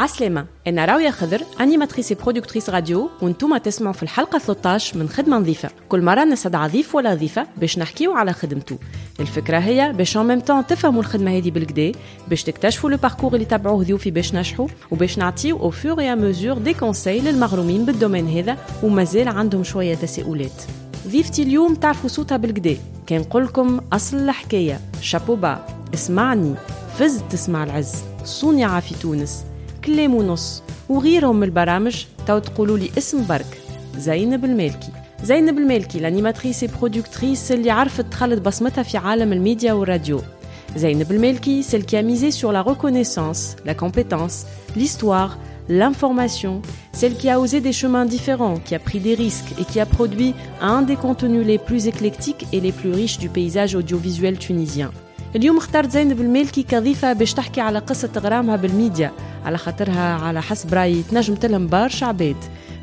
عسلامة. أنا راوية خضر animatrice productrice radio وأنتم تسمعوا في الحلقة 13 من خدمة نظيفة. كل مرة نستدعى ضيف ولا ضيفة باش نحكيو على خدمته الفكرة هي باش en même temps تفهموا الخدمة هذه بالكدا باش تكتشفوا le parcours اللي تبعوه ضيوفي باش نجحوا وباش نعطيو au fur et à mesure des conseils للمغرومين بال domaine هذا ومازال عندهم شوية تساؤلات. ضيفتي اليوم تعرفوا صوتها بالكدا. كان لكم أصل الحكاية. chapeau bas اسمعني. فز تسمع العز. صونعة في تونس. كلام ونص وغيرهم من البرامج تو تقولوا لي اسم برك زينب المالكي زينب المالكي لانيماتريس برودكتريس اللي عرفت تخلط بصمتها في عالم الميديا والراديو زينب المالكي celle qui a misé sur la reconnaissance, la compétence, l'histoire, l'information, celle qui a osé des chemins différents, qui a pris des risques et qui a produit un des contenus les plus éclectiques et les plus riches du paysage audiovisuel tunisien. اليوم اخترت زينب المالكي كضيفة باش تحكي على قصة غرامها بالميديا على خاطرها على حسب رأيي تنجم تلهم برشا عباد.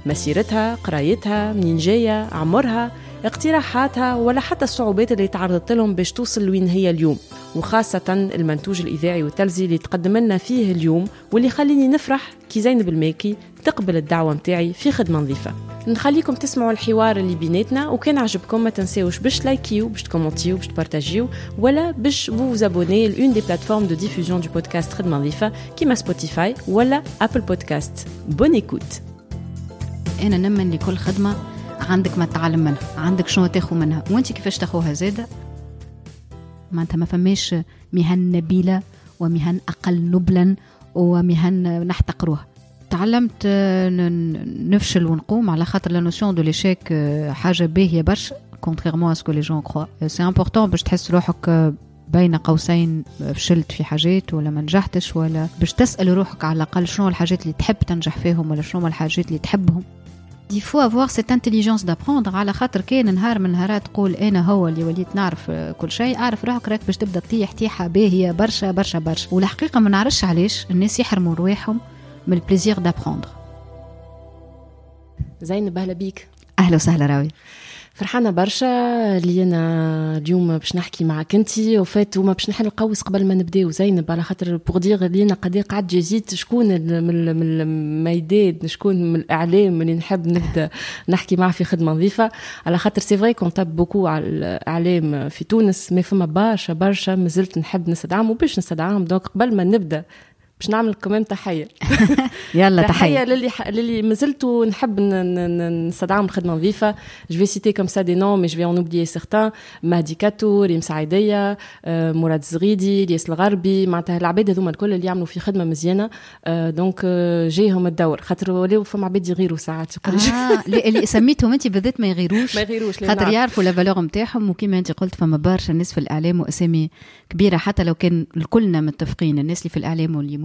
مسيرتها قرايتها منين جاية عمرها اقتراحاتها ولا حتى الصعوبات اللي تعرضت لهم باش توصل لوين هي اليوم. وخاصة المنتوج الإذاعي والتلفزي اللي تقدم لنا فيه اليوم واللي خليني نفرح كي زينب المالكي تقبل الدعوة متاعي في خدمة نظيفة. نخليكم تسمعوا الحوار اللي بيناتنا وكان عجبكم ما تنساوش باش لايكيو باش تكومنتيو باش تبارتاجيو ولا باش vous abonnez l'une des plateformes de diffusion du podcast خدمة نظيفة كيما Spotify ولا Apple Podcasts bonne écoute أنا نمن لكل خدمة عندك ما تتعلم منها عندك شنو تاخذ منها وأنت كيفاش تاخذها زادة؟ معناتها ما فماش مهن نبيلة ومهن أقل نبلا ومهن نحتقروها. تعلمت نفشل ونقوم على خاطر la notion de l'échec حاجة باهية برشا contrairement à ce que les gens croient c'est important باش تحس روحك بين قوسين فشلت في حاجات ولا ما نجحتش ولا باش تسأل روحك على الأقل شنو الحاجات اللي تحب تنجح فيهم ولا شنو الحاجات اللي تحبهم. il faut avoir cette intelligence d'apprendre على خاطر كان نهار من نهارات تقول أنا هو اللي وليت نعرف كل شيء أعرف روحك راك باش تبدأ تطيح تيحة باهية برشا برشا برشا. والحقيقة ما نعرفش علاش الناس يحرموا رواحهم. من ال plaisir d'apprendre زينب أهلا بيك. أهلا وسهلا راوي. فرحانة برشا اللي أنا اليوم باش نحكي معك أنت وفات وما باش نحل قوس قبل ما نبداو زينب على خاطر pour dire اللي أنا قد قعد جيت شكون من الميدان شكون من الإعلام اللي نحب نبدأ نحكي معاه في خدمة نظيفة. على خاطر c'est vrai qu'on tape beaucoup على الإعلام في تونس ما فما برشا برشا مازلت نحب نستدعيهم وباش نستدعيهم. donc قبل ما نبدأ باش نعمل كمان تحية. يلا تحية. للي للي مازلت نحب نستدعيهم الخدمة نظيفه je vais citer comme ça des noms mais je vais en oublier certains مهدي كاتو ريم سعيديه مراد الزغيدي الياس الغربي معناتها العباد هذوما الكل اللي يعملوا في خدمة مزيانة. donc جايهم الدور. خاطر ولاو فما عباد يغيروا ساعات. آه اللي سميتهم انت بالذات ما يغيروش. ما يغيروش خاطر يعرفوا la valeur نتاعهم وكما انت قلت فما برشا ناس في الإعلام وأسامي كبيرة حتى لو كان كلنا متفقين الناس اللي في الإعلام واللي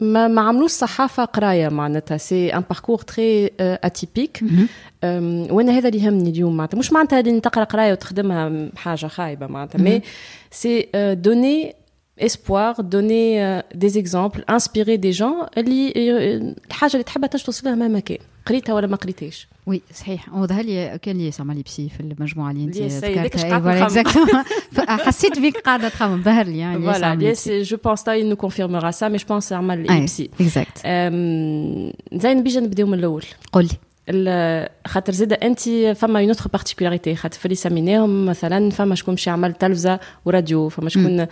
ما ما عملوش صحافه قرايه معناتها سي ان باركور تري اتيبيك وانا هذا اللي يهمني اليوم معناتها مش معناتها اللي تقرا قرايه وتخدمها حاجه خايبه معناتها مي سي دوني espoir, donner euh, des exemples, inspirer des gens اللي الحاجه اللي تحبها تنجم توصلها مهما كان قريتها ولا ما قريتهاش وي صحيح وظهر لي كان لي سامع لي بسي في المجموعه اللي انت ذكرتها حسيت بيك قاعده تخمم ظهر لي يعني فوالا ليس جو بونس تا نو كونفيرمera سا مي جو بونس عمل لي بسي اكزاكت زين بيجي نبداو من الاول قول لي خاطر زيد انت فما une autre particularité خاطر في اللي سميناهم مثلا فما شكون مشي عمل تلفزة وراديو فما شكون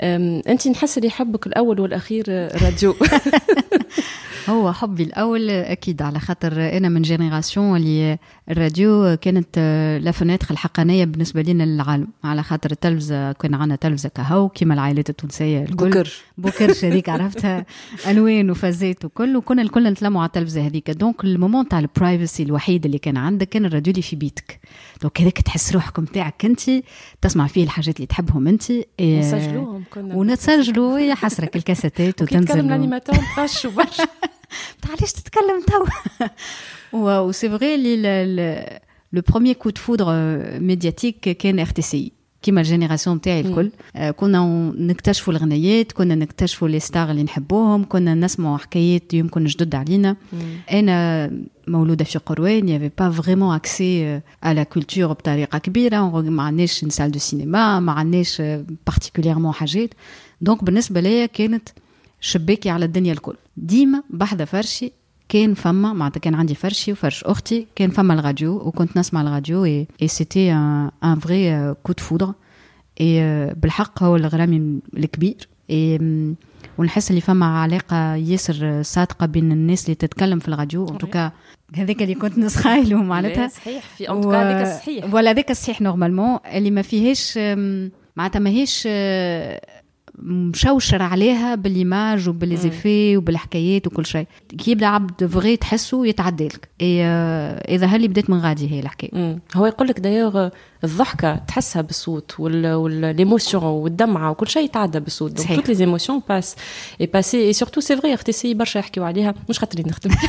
انت نحس اللي يحبك الأول والأخير راديو. هو حبي الأول أكيد على خاطر أنا من génération اللي الراديو كانت la fenêtre الحقانيه بالنسبة لنا للعالم. على خاطر التلفزة كان عندنا تلفزة كهو كيما العائلات التونسية الكل. بكركر هذيك عرفتها. ألوان وفازات وكل وكنا الكل نتلموا على التلفزة هذيك. donc ال moment تاع ال privacy الوحيد اللي كان عندك كان الراديو اللي في بيتك. دونك هذاك تحس روحك نتاعك انت تسمع فيه الحاجات اللي تحبهم انت نسجلوهم كنا. ونتسجلوا يا حسرك الكاسيتات وتنزل وتنزل الأنيماتور طش وبرشا علاش تتكلم تو وسي فغي اللي لو بروميير كو دو فودر ميدياتيك كان ار تي سي كيما الجينيراسيون نتاعي الكل آه كنا نكتشفوا الغنيات كنا نكتشفوا لي ستار اللي نحبوهم كنا نسمعوا حكايات يمكن جدد علينا مم. انا مولوده في قروان يافي با فريمون اكسي على كولتور بطريقه كبيره ما عندناش سال دو سينما ما عندناش بارتيكوليرمون حاجات دونك بالنسبه ليا كانت شباكي على الدنيا الكل ديما بحذا فرشي كان فما معناتها كان عندي فرشي وفرش أختي كان فما الراديو وكنت نسمع الراديو اي سيتي ان فري كو دو فودر اي بالحق هو الغرامي الكبير اي ونحس اللي فما علاقة ياسر صادقة بين الناس اللي تتكلم في الراديو. en tout cas هذاك اللي كنت نسخايله معناتها. صحيح في en tout cas هذاك الصحيح. ولا هذاك الصحيح normalement اللي ما فيهاش معناتها ماهيش مشوشر عليها بال image وبالزيفي وبالحكايات وكل شيء. كي يبدا عبد vrai تحسه يتعدى لك. إذا هل بدات من غادي هي الحكاية. هو يقول لك دايوغ الضحكة تحسها بالصوت وال émotion والدمعة وكل شيء يتعدى بالصوت. donc toutes les émotions passent اي باسي اي سورتو سي فري ارتيسي برشا يحكيو عليها. مش خاطري نخدم.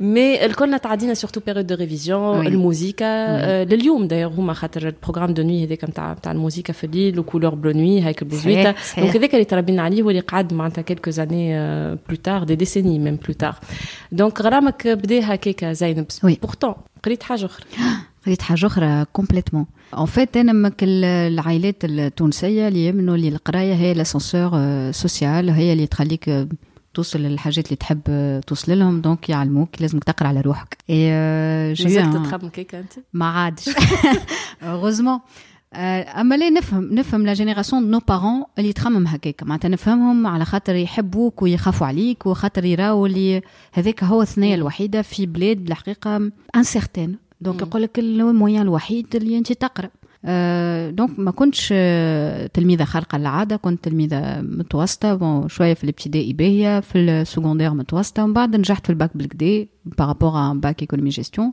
مي الكلنا تعدينا سورتو بيريود دو ريفيزيون الموسيقى لليوم دايوغ هما خاطر البروغرام دو نوي هذاك نتاع نتاع الموسيقى في الليل وكولور بلو نوي هيك البوزويتا دونك هذاك اللي تربينا عليه واللي قعد معناتها كيلكو زاني بلو تار دي ديسيني ميم بلو تار دونك غرامك بدا هكاك زينب بورتون قريت حاجه اخرى قريت حاجه اخرى كومبليتمون اون فيت انا من العائلات التونسيه اللي يمنوا اللي القرايه هي لاسانسور سوسيال هي اللي تخليك توصل للحاجات اللي تحب توصل لهم. donc يعلموك لازمك تقرأ على روحك. اي مازلت تخمم كيكا أنت؟ ما عادش. heureusement أما ليه نفهم نفهم la génération نو parents اللي تخمم هكاك. معناتها نفهمهم على خاطر يحبوك ويخافوا عليك وخاطر يراو اللي هذاك هو الثنية الوحيدة في بلاد الحقيقة incertaine donc يقول لك ال moyen الوحيد اللي أنت تقرأ. دونك ما كنتش تلميذه خارقه للعاده كنت تلميذه متوسطه بون شويه في الابتدائي باهيه في السكوندير متوسطه ومن بعد نجحت في الباك بالكدا بارابور ان باك ايكونومي جيستيون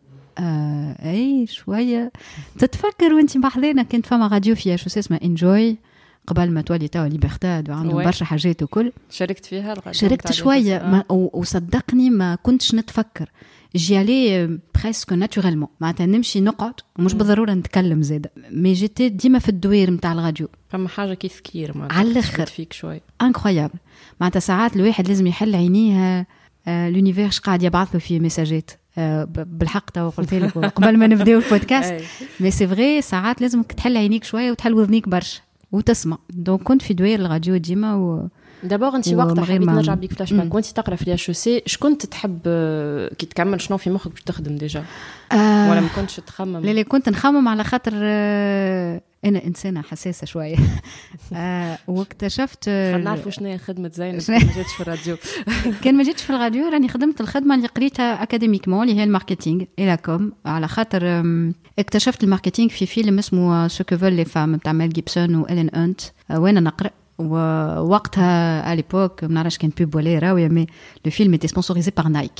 آه أي شوية. تتفكر وأنت بحذانا كنت فما راديو فيها شو اسمها انجوي قبل ما تولي توا ليبرتاد وعندهم برشا حاجات وكل. شاركت فيها شاركت شوية ما وصدقني ما كنتش نتفكر. j'y presque naturellement معناتها نمشي نقعد ومش بالضرورة نتكلم زاد mais j'étais ديما في ال couloir نتاع الراديو. فما حاجة qui سكير معناتها على الآخر. فيك شوي. incroyable معناتها ساعات الواحد لازم يحل عينيه l'univers قاعد يبعث له فيه messages ات بالحق تو قلت لك قبل ما نبداو البودكاست. mais c'est vrai ساعات لازمك تحل عينيك شوية وتحل وذنيك برشا وتسمع. donc كنت في دوير الراديو ديما و d'abord انت وقتها حبيت نرجع بيك فلاش باك. وانت تقرأ في ال IHEC شكون تحب كي تكمل؟ شنو في مخك باش تخدم déjà آه ولا ما كنتش تخمم؟ لا لا كنت نخمم على خاطر آه أنا إنسانة حساسة شوية. آه واكتشفت خلينا نعرفوا شنو هي خدمة زينب. ما جاتش في الراديو. كان ما جيتش في الراديو راني خدمت الخدمة اللي قريتها académiquement اللي هي ال marketing et la com. على خاطر اكتشفت ال marketing في فيلم اسمه Ce que veulent les femmes تاع Mel Gibson و Helen Hunt. وأنا نقرأ؟ ووقتها à l'époque ما نعرفش كان pub ولا راويه mais le film était sponsorisé par Nike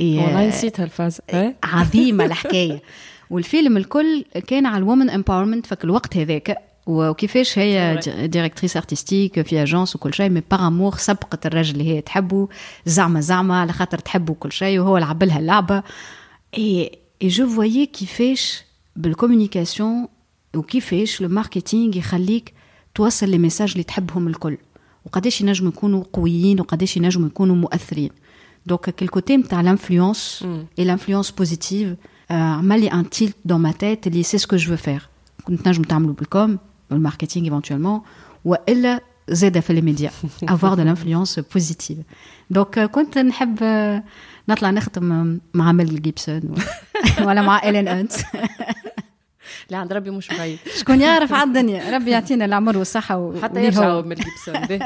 والله نسيت ها الفازة عظيمة الحكاية. والفيلم الكل كان على الومن امباورمنت فك الوقت هذاك وكيفاش هي ديريكتريس ارتستيك في اجونس وكل شيء مي باغ امور سبقت الراجل اللي هي تحبه زعما زعما على خاطر تحبه وكل شيء وهو لعب لها اللعبه اي اي جو فويي كيفاش بالكوميونيكاسيون وكيفاش لو ماركتينغ يخليك توصل لي ميساج اللي تحبهم الكل وقداش ينجموا يكونوا قويين وقداش ينجموا يكونوا مؤثرين دونك كل كوتي نتاع الانفلونس اي الانفلونس بوزيتيف عمل لي ان تيلت دون ما تيت اللي سي سكو جو فو فير كنت نجم تعملوا بالكوم والماركتينغ ايفونتويلمون والا زاده في الميديا افوار دو لانفلونس بوزيتيف دونك كنت نحب نطلع نخدم مع ميل جيبسون ولا مع الين انت لا عند ربي مش بعيد شكون يعرف على الدنيا ربي يعطينا العمر والصحة و... حتى يرجعوا ميل جيبسون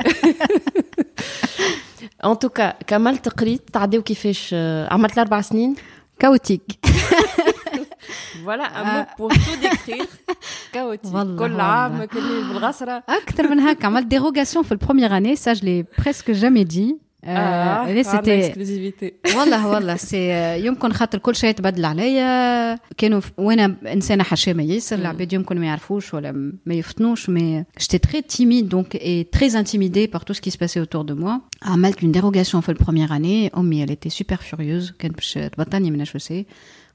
ان توكا كملت قريت تعديو كيفاش عملت اربع سنين chaotique. voilà un mot pour tout décrire. Chaotique. كل ah. dérogation pour la première année ça je l'ai presque jamais dit. سا جو لي بريسك جامي دي اه سيتي والله والله سي يمكن خاطر كل شيء تبدل عليا كانوا وانا انسانه حشامه ياسر العباد يمكن ما يعرفوش ولا ما يفتنوش مي جيتي تري تيميد دونك اي تري انتيميدي بار تو سكي سي باسي اوتور دو موا عملت اون ديروغاسيون في البروميير اني امي elle était super furieuse كانت باش تبطلني من الشوسي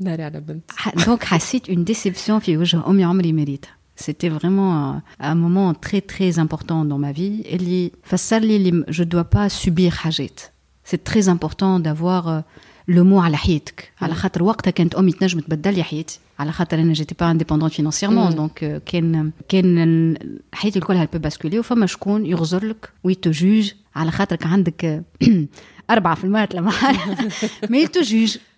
ناري على بنت دونك حسيت اون ديسيبسيون في وجه امي عمري ما ريتها C'était vraiment un moment très très important dans ma vie. اللي فسر لي اللي je dois pas subir حاجات. C'est très important d'avoir لو مو على حياتك على خاطر وقتها كانت امي تنجم تبدل لي حياتي على خاطر انا جيتي با انديبوندون فينانسيرمون دونك كان كان حياتي الكل بو باسكولي وفما شكون يغزر لك ويتجوج على خاطرك عندك أربعة في المات لما مي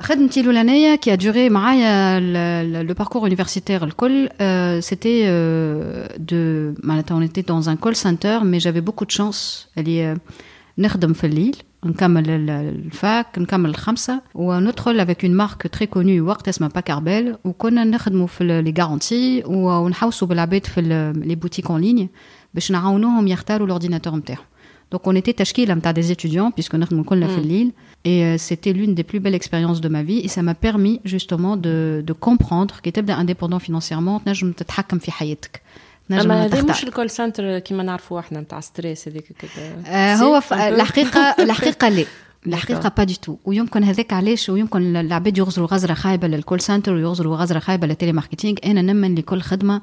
خدمتي الاولانيه qui a duré معايا le parcours universitaire الكل c'était de معناتها on était dans un call center mais j'avais beaucoup de chance اللي نخدم في الليل نكمل الفاك نكمل الخمسة وندخل avec une marque très connue وقت اسمها باكاربيل وكنا نخدموا في لي غارونتي ونحوسوا بالعباد في لي بوتيك اون ليني باش نعاونوهم يختاروا الاورديناتور نتاعهم Donc on était تشكيلة نتاع des étudiants puisque نخدموا كلنا في الليل et c'était l'une des plus belles expériences de ma vie et ça m'a permis justement de, de comprendre كي تبدا indépendant financièrement تنجم تتحكم في حياتك اما هذا مش الكول سنتر كيما نعرفوا احنا نتاع ستريس هذيك آه هو الحقيقه الحقيقه لا الحقيقه با دي تو ويمكن هذاك علاش ويمكن العباد يغزروا غزره خايبه للكول سنتر ويغزروا غزره خايبه للتيلي ماركتينغ انا نمن لكل خدمه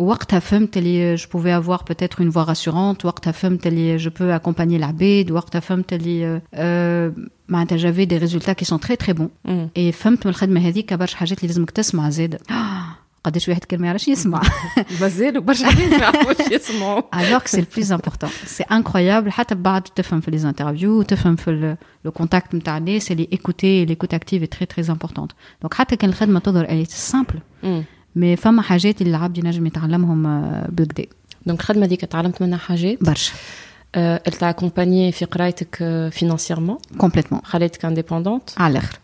وقتها فهمت اللي جو بوفي افوار peut-être une voix rassurante وقتها فهمت اللي جو بو accompagner العباد وقتها فهمت اللي معناتها جافي دي ريزولتا كي سون تري تري بون اي فهمت من الخدمه هذيك برشا حاجات اللي لازمك تسمع زاد قداش واحد كان ما يعرفش يسمع مازال برشا حاجات ما يعرفوش يسمعوا alors que c'est le plus important c'est incroyable حتى بعد تفهم في لي انترفيو تفهم في لو كونتاكت نتاع الناس اللي ايكوتي ليكوت اكتيف تري تري امبورطونت دونك حتى كان الخدمه تظهر الي سامبل مي فما حاجات اللي العبد ينجم يتعلمهم بالكدا دونك الخدمه ديك تعلمت منها حاجات برشا elle t'a accompagné في قرايتك فينانسيرمون كومبليتمون خليتك انديبوندونت على الاخر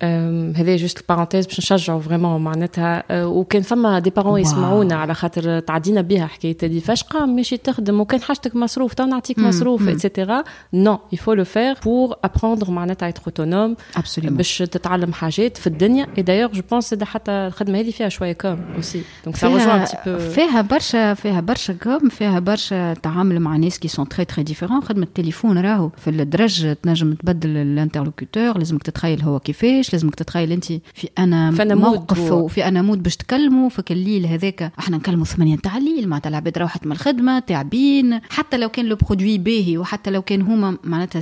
هذا جوست البارونتيز باش نشجعوا فريمون معناتها وكان فما دي بارون يسمعونا على خاطر تعدينا بها حكايه دي فاش قام ماشي تخدم وكان حاجتك مصروف تو نعطيك مصروف اتسيتيرا نو يفو لو فير بور ابروندر معناتها ايتر اوتونوم باش تتعلم حاجات في الدنيا اي دايوغ جو بونس حتى الخدمه هذه فيها شويه كوم اوسي دونك سا فيها, فيها برشا فيها برشا كوم فيها برشا تعامل مع ناس كي سون تري تري ديفيرون خدمة التليفون راهو في الدرج تنجم تبدل ال interlocuteur لازمك تتخيل هو كيفاش لازمك تتخيل أنت في أنا في موقف وفي أنا mode باش تكلموا في الليل هذاك إحنا نكلموا ثمانية تاع الليل معناتها العباد روحت من الخدمة تعبين حتى لو كان le produit باهي وحتى لو كان هما معناتها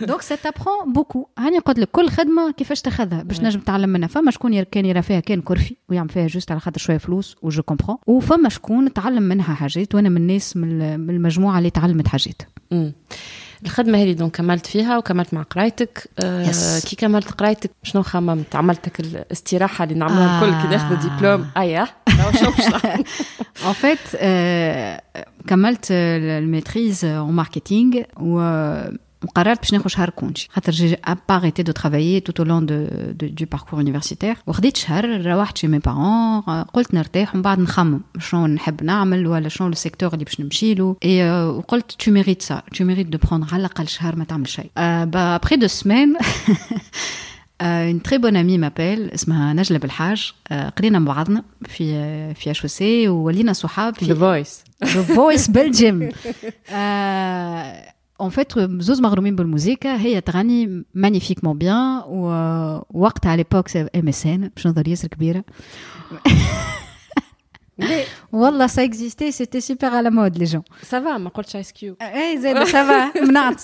donc ça t'apprend beaucoup هاني قلت لك كل خدمة كيفاش تاخذها باش نجم تعلم منها. فما شكون كان يرى فيها كان كرفي ويعمل فيها juste على خاطر شوية فلوس و je comprends وفما شكون تعلم منها حاجات وأنا من الناس من المجموعة اللي تعلمت حاجات. الخدمة هذه donc كملت فيها وكملت مع قرايتك. آه yes. كي كملت قرايتك شنو خممت عملتك الاستراحه اللي نعملها الكل كي ناخذ دبلوم ايا fait euh, كملت الميتريز اون ماركتينغ و وقررت باش ناخذ شهر كونجي خاطر جي با اريتي دو ترافايي توت او لون دو دو باركور يونيفرسيتير وخديت شهر روحت شي مي بارون قلت نرتاح ومن بعد نخمم شنو نحب نعمل ولا شنو لو سيكتور اللي باش نمشي له اي وقلت تو ميريت سا تو ميريت دو بروندر على الاقل شهر ما تعمل شيء ابري دو سمان اون تري بون امي مابيل اسمها نجله بالحاج قرينا مع بعضنا في في اش سي وولينا صحاب في ذا فويس ذا فويس بلجيم اون فيت زوز مغرومين بالموسيقى هي تغني مانيفيكمون بيان ووقتها على ليبوك ام اس ان باش نظر ياسر كبيره والله سا اكزيستي سيتي سوبر على مود لي جون سافا ما قلتش ايس كيوب اي زاد سافا منعت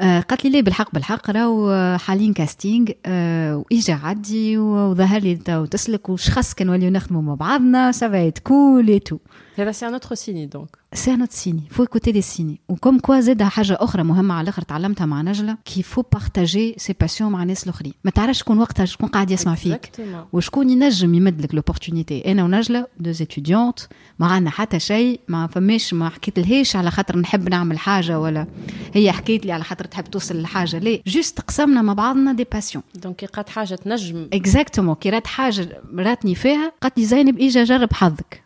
قالت لي ليه بالحق بالحق راهو حاليا casting آه وإجا عدي وظهر لي تسلك وشخص كنوليو نخدموا مع بعضنا ça va cool تو هذا c'est un autre signe donc c'est un autre signe faut écouter les signes و comme quoi زاد حاجة أخرى مهمه على الآخر تعلمتها مع نجله qu'il faut partager ses passions مع الناس الاخرين ما تعرفش شكون وقتها شكون قاعد يسمع فيك وشكون ينجم يمد لك l'opportunité أنا ونجله deux étudiantes ما عندنا حتى شيء ما فماش ما حكيت لهاش على خاطر نحب نعمل حاجة ولا هي حكيت لي على خاطر تحب توصل لحاجه لا juste قسمنا مع بعضنا des passions donc كي قات حاجة تنجم exactement كي رات حاجة راتني فيها قالت لي زينب اجا جرب حظك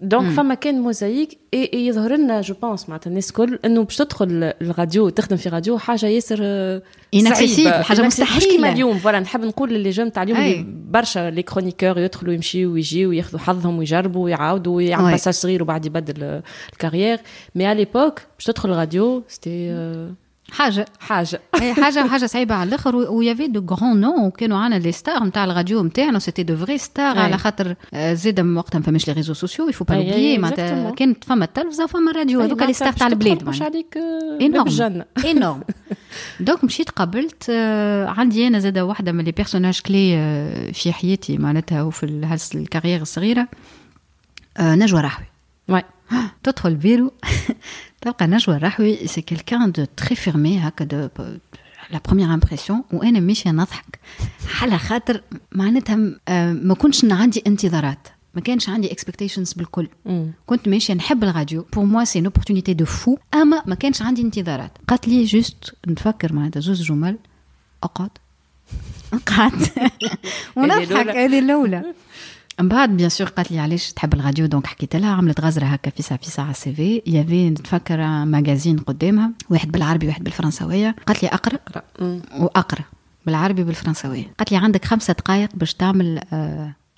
دونك فما كان موزايك اي يظهر لنا جو بونس معناتها الناس الكل انه باش تدخل الراديو تخدم في راديو حاجه ياسر صعيبه حاجه مستحيله مش كيما اليوم فوالا نحب نقول للي جم تاع اليوم اللي برشا لي كرونيكور يدخلوا يمشيوا ويجيوا وياخذوا حظهم ويجربوا ويعاودوا ويعمل باساج صغير وبعد يبدل الكارير مي على ليبوك باش تدخل الراديو سيتي حاجة. حاجة. اي حاجة حاجة صعيبة على الآخر. ويافي دو غران نو وكانوا عنا لي ستار نتاع الراديو نتاعنا. سيتي دو فري ستار على خاطر زاد وقتها ما فماش لي ريزو سوسيو يفو با لوبليي معناتها كانت فما التلفزة وفما الراديو. هذوك لي ستار تاع البلاد. مش عليك énorme énorme donc مشيت قابلت عندي أنا زاد واحدة من les personnages clés في حياتي. معناتها وفي ال carrière الصغيرة. نجوى رحوي. تدخل البيرو تلقى نجوى رحوي c'est quelqu'un de très fermé هكا de la première impression وأنا ماشيه نضحك. على خاطر معناتها ما كنتش عندي انتظارات. ما كانش عندي expectations بالكل. مم. كنت ماشيه نحب الراديو. pour moi c'est opportunité de fou أما ما كانش عندي انتظارات. قالت لي juste نفكر معناتها زوز جمل. أقعد. قعدت ونضحك. هذه الاولى من بعد bien sûr قالت لي علاش تحب الراديو؟ donc حكيت لها عملت غزرة هكا في ساعه في ساعة CV. y avait نتفكر magazines قدامها واحد بالعربي واحد بالفرنسويه قالت لي أقرأ؟ وأقرأ بالعربي بالفرنسويه قالت لي عندك خمسة دقائق باش تعمل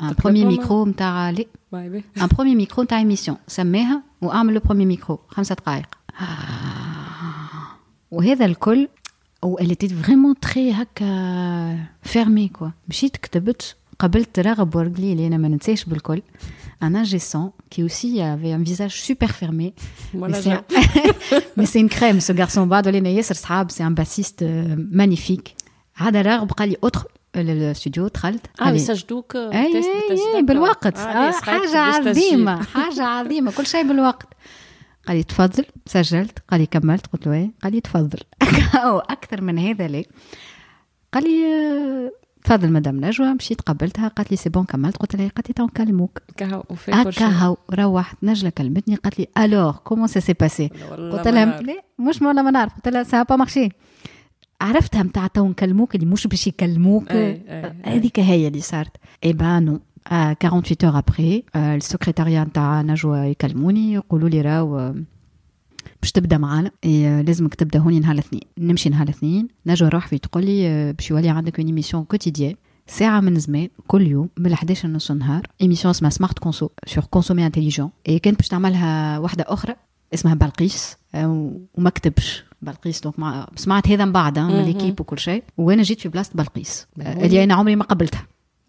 un premier micro نتاع لي. un premier micro نتاع émission سميها وأعمل le premier micro خمسة دقائق. وهذا الكل واللي تي فريمون تري هكا فيرمي كوا مشيت كتبت قابلت راغب ورقلي اللي انا ما ننساش بالكل un ingé son qui aussi avait un visage super fermé. mais c'est une crème ce garçon بعد ولينا ياسر صحاب c'est un bassiste magnifique. هذا راغب قال لي ادخل الاستوديو دخلت اه يسجلوك اي اي بالوقت آه حاجه عظيمه حاجه عظيمه كل شيء بالوقت قال لي تفضل سجلت قال لي كملت قلت له ايه قال لي تفضل اكثر من هذا ليه قال لي آه، تفضل مدام نجوى مشيت قبلتها قالت لي c'est bon كملت قلت لها قالت لي تو نكلموك. هكا هاو روحت نجلة كلمتني قالت لي alors comment ça s'est passé قلت لها مش ولا ما نعرف. قلت لها ça a pas marché عرفتها متاع تو نكلموك اللي مش باش يكلموك. هذيك هي اللي صارت. اي bah non 48 heures après السكرتاريا نتاع نجوى يكلموني يقولوا لي راهو باش تبدأ معانا لازمك تبدأ هوني نهار الاثنين نمشي نهار الاثنين نجوى رحوي تقول لي باش يولي عندك une émission quotidienne ساعة من زمان كل يوم من 11 نص النهار émission اسمها Smart Conso sur consommer intelligent إي كانت باش تعملها واحدة أخرى اسمها بلقيس وما كتبش بلقيس donc سمعت هذا من بعد من l'équipe وكل شيء وأنا جيت في بلاصة بلقيس اللي أنا عمري ما قبلتها.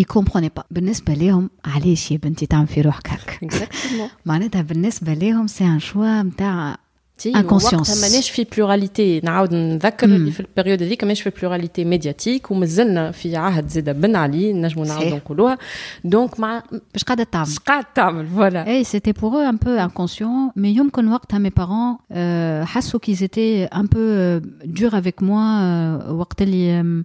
اي كومبروني با بالنسبه لهم علاش يا بنتي تعمل في روحك هكا معناتها بالنسبه لهم سي ان شوا نتاع انكونسيونس ماناش في بلوراليتي نعاود نذكر اللي في البريود هذيك ماناش في بلوراليتي ميدياتيك ومازلنا في عهد زاد بن علي نجموا نعاودوا نقولوها دونك مع باش قاعده تعمل باش قاعده تعمل فوالا اي سيتي بور ان بو انكونسيون مي يمكن وقتها مي بارون حسوا كي زيتي ان بو دور افيك موا وقت اللي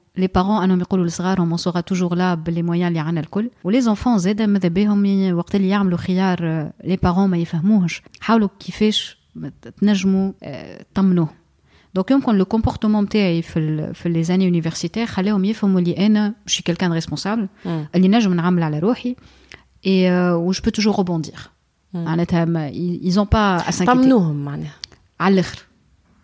لي بارون انهم يقولوا لصغارهم اون سوغا توجور لا باللي مويان اللي عندنا الكل ولي زونفون زاد ماذا بهم وقت اللي يعملوا خيار لي بارون ما يفهموهش حاولوا كيفاش تنجموا تطمنوه دونك يمكن لو كومبورتمون نتاعي في ال في لي زاني يونيفرسيتير خلاهم يفهموا اللي انا شي كيلكان ريسبونسابل اللي نجم نعمل على روحي اي و جو بو توجور روبوندير معناتها ايزون با طمنوهم معناها على الاخر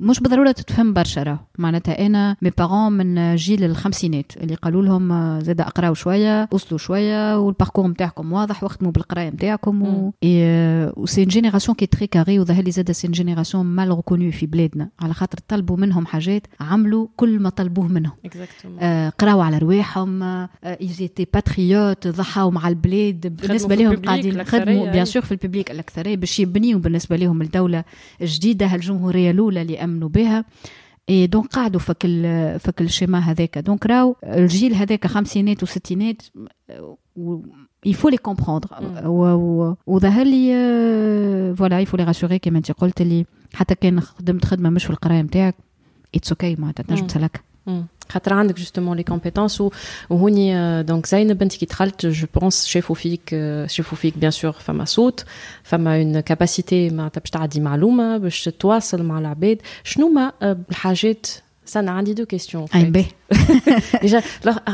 مش بالضرورة تتفهم برشا راه. معناتها أنا mes parents من جيل الخمسينات اللي قالوا لهم زاد اقراو شوية وصلوا شوية وال parcours نتاعكم واضح واخدموا بالقراية نتاعكم و... و c'est génération qui très carrée وظهر لي زاد c'est génération mal reconnue في بلادنا. على خاطر طلبوا منهم حاجات عملوا كل ما طلبوه منهم. آه قراو على رواحهم ils étaient patriotes ضحاو مع البلاد بالنسبة لهم قاعدين خدموا bien sûr في ال public الأكثرية باش يبنيوا بالنسبة لهم الدولة الجديدة هالجمهورية الأولى اللي امنوا بها. دونك قعدوا فك فك الشيما هذاك. دونك راو الجيل هذاك خمسينات وستينات يفو لي كومبروندر وظهر لي فوالا يفو لي راسوري كيما أنت قلت لي حتى كان خدمت خدمة مش في القراية نتاعك اتس أوكي معناتها تنجم تسلك. خاطر عندك جوستومون لي كومبيتونس وهوني دونك زينب انت كي دخلت جو بونس شافوا فيك شافوا فيك بيان سور فما صوت فما اون كاباسيتي معناتها باش تعدي معلومه باش تتواصل مع العباد شنو ما الحاجات استنى عندي دو كيستيون اي بي ديجا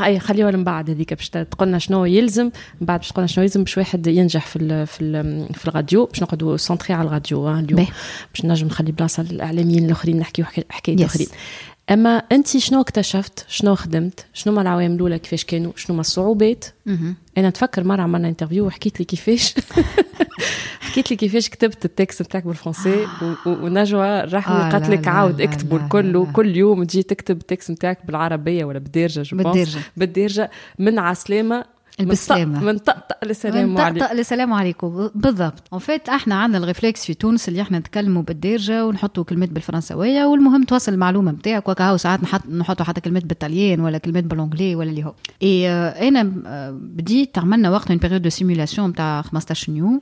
اي خليوها من بعد هذيك باش تقولنا شنو يلزم من بعد باش تقولنا شنو يلزم باش واحد ينجح في ال في ال في الراديو باش نقعدوا سونتري على الراديو اليوم باش نجم نخلي بلاصه للاعلاميين الاخرين نحكيو حكايات اخرين أما انت شنو اكتشفت؟ شنو خدمت؟ شنو ما العوامل الأولى كيفاش كانوا؟ شنو ما الصعوبات؟ أنا نتفكر مرة عملنا interview وحكيت لي كيفاش. حكيت لي كيفاش كتبت ال texte بتاعك بالفرنسي ونجوى رحوي آه قالت لك عاود اكتبوا الكل وكل يوم تجي تكتب ال texte بتاعك بالعربية ولا بالدارجة بالدارجة. بالدارجة. من عسلامة بالسلامة من طقطق لسلام عليكم من طقطق لسلام عليكم. بالضبط. en fait إحنا عندنا ال réflexe في تونس اللي إحنا نتكلموا بالدارجة ونحطوا كلمات بالفرنسويه والمهم توصل المعلومة نتاعك وكهو ساعات نحط نحطوا حتى كلمات بالطليان ولا كلمات بالانجلي ولا اللي هو. اي أنا بديت عملنا وقت une période de simulation نتاع 15 يوم.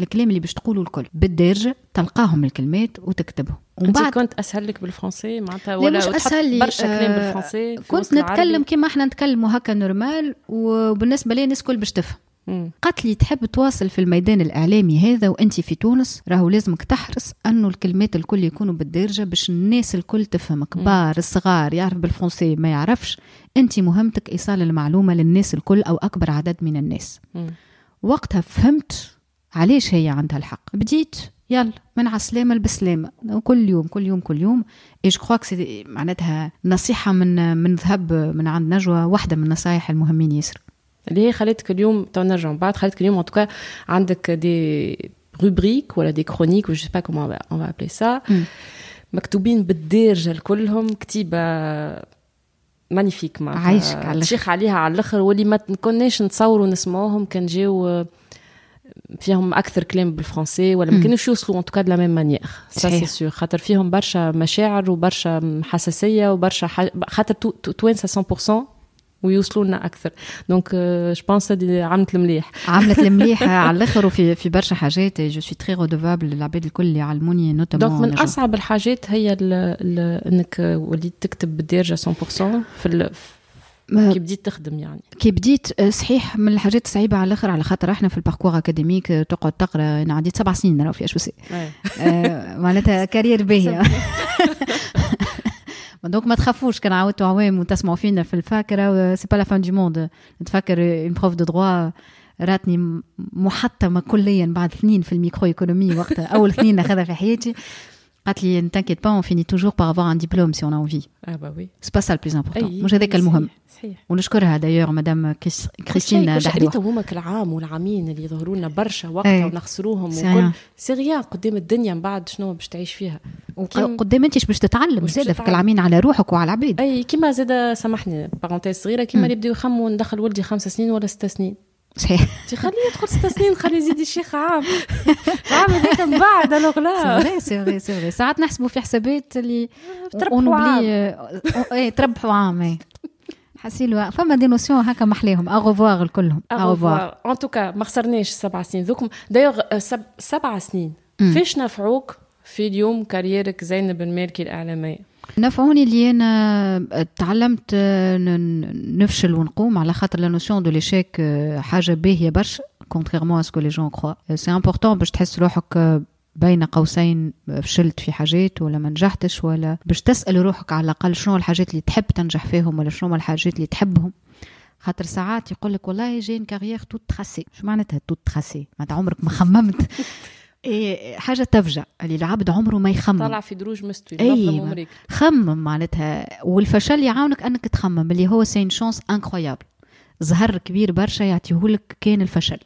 الكلام اللي باش تقولوا الكل. بالدارجه تلقاهم الكلمات وتكتبهم ومن بعد كنت أسهل لك بالفرنسي؟ معناتها ولا مش أسهل لي برشا كلام بالفرنسي؟ كنت نتكلم كيما إحنا نتكلموا هكا normal وبالنسبة لي الناس الكل باش تفهم. قالت لي تحب تواصل في الميدان الإعلامي هذا وأنت في تونس؟ راهو لازمك تحرص أنه الكلمات الكل يكونوا بالدارجه باش الناس الكل تفهم. كبار الصغار يعرف بالفرنسي ما يعرفش. أنت مهمتك إيصال المعلومة للناس الكل أو أكبر عدد من الناس. مم. وقتها فهمت علاش هي عندها الحق؟ بديت يلا من عسلامة لبسلامة كل يوم كل يوم كل يوم. كخواك سي معناتها نصيحة من من ذهب من عند نجوى واحدة من النصايح المهمين ياسر. اللي هي خليتك اليوم تو نرجع من بعد خليتك اليوم ان عندك دي روبريك ولا دي كرونيك جو با كومون اون appeler ça. مكتوبين بالدارجة لكلهم كتيبة magnifique معناتها. عايشك على تشيخ عليها على الأخر واللي ما كناش نتصوروا نسمعوهم كان جاو فيهم أكثر كلام بالفرنسي ولا ما كانوش يوصلوا en tout cas de la même manière ça c'est sûr خاطر فيهم برشا مشاعر وبرشا حساسية وبرشا ح... خاطر توانسه 100% ويوصلوا لنا أكثر. donc je pense عملت المليح. عملت المليح على الآخر وفي في برشا حاجات je suis très redevable للعباد الكل اللي علموني notamment donc من أصعب الحاجات هي ال ال إنك وليت تكتب بالدارجه 100% في ال كي بديت تخدم يعني. كي بديت صحيح من الحاجات الصعيبة على الأخر على خاطر إحنا في ال parcours académique تقعد تقرأ أنا عديت سبع سنين راهو في HEC. معناتها carrière باهيه donc ما تخافوش كان عاودتوا عوام وتسمعوا فينا في الفاكره c'est pas la fin du monde نتفكر une prof de droit راتني محطمة كليا بعد اثنين في ال micro-économie وقتها. أول اثنين ناخذها في حياتي. قالت لي bah on finit toujours par avoir un diplôme si on a envie آه bah oui pas ça le plus important أي، مش هذاك المهم صحيح ونشكرها دايوغ مدام كريس- كريستين دحدوح هما كالعام والعامين اللي يظهروا لنا برشا أي. ونخسروهم سي وكل. c'est rien قدام الدنيا من بعد شنو باش تعيش فيها قدام انت باش تتعلم زاده فيك العامين على روحك وعلى العباد اي كيما زاد سامحني parenthèse صغيره كيما اللي يبداو يخموا ندخل ولدي خمس سنين ولا ست سنين صحيح خليه يدخل ست سنين خليه يزيد الشيخ عام عام هذاك من بعد alors c'est la vrai c'est vrai c'est vrai ساعات نحسبوا في حسابات اللي تربحوا on عام. oublie- اي تربحوا عام اي حسيلو فما des notions هكا محليهم. à revoir الكلهم. à revoir en tout cas ما خسرناش سبع سنين. ذوكم دايوغ سب سبع سنين. مم. فاش نفعوك في اليوم كاريرك زينب المالكي الإعلامية؟ نفعوني اللي أنا تعلمت نفشل ونقوم على خاطر la notion de l'échec حاجة باهية برشا contrairement à ce que les gens croient c'est important باش تحس روحك بين قوسين فشلت في حاجات ولا ما نجحتش ولا باش تسأل روحك على الأقل شنو الحاجات اللي تحب تنجح فيهم ولا شنو الحاجات اللي تحبهم. خاطر ساعات يقول لك والله j'ai carrière toute tracée شو معناتها toute tracée معناتها عمرك ما خممت. إيه حاجة تفجع. اللي العبد عمره ما يخمم. طالع في دروج مستوي عمرك خمم معناتها. والفشل يعاونك أنك تخمم اللي هو c'est une chance incroyable زهر كبير برشا يعطيهولك كان الفشل.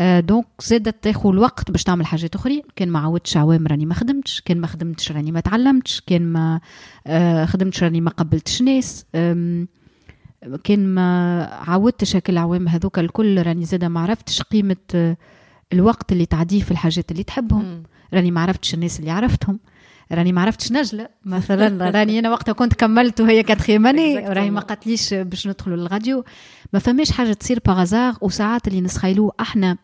آه donc زادت تاخذ الوقت باش تعمل حاجات أخرين. كان ما عودتش عوام راني ما خدمتش كان ما خدمتش راني ما تعلمتش كان ما آه خدمتش راني ما قبلتش ناس. كان ما عودتش هاك العوام هذوك الكل راني زاده ما عرفتش قيمة آه، الوقت اللي تعديه في الحاجات اللي تحبهم. راني ما عرفتش الناس اللي عرفتهم. راني ما عرفتش نجلة. مثلا راني أنا وقتها كنت كملت وهي كاتخيام اني. راهي ما قالتليش باش ندخلوا للراديو ما فماش حاجة تصير باغازار وساعات اللي نسخيلوه أحنا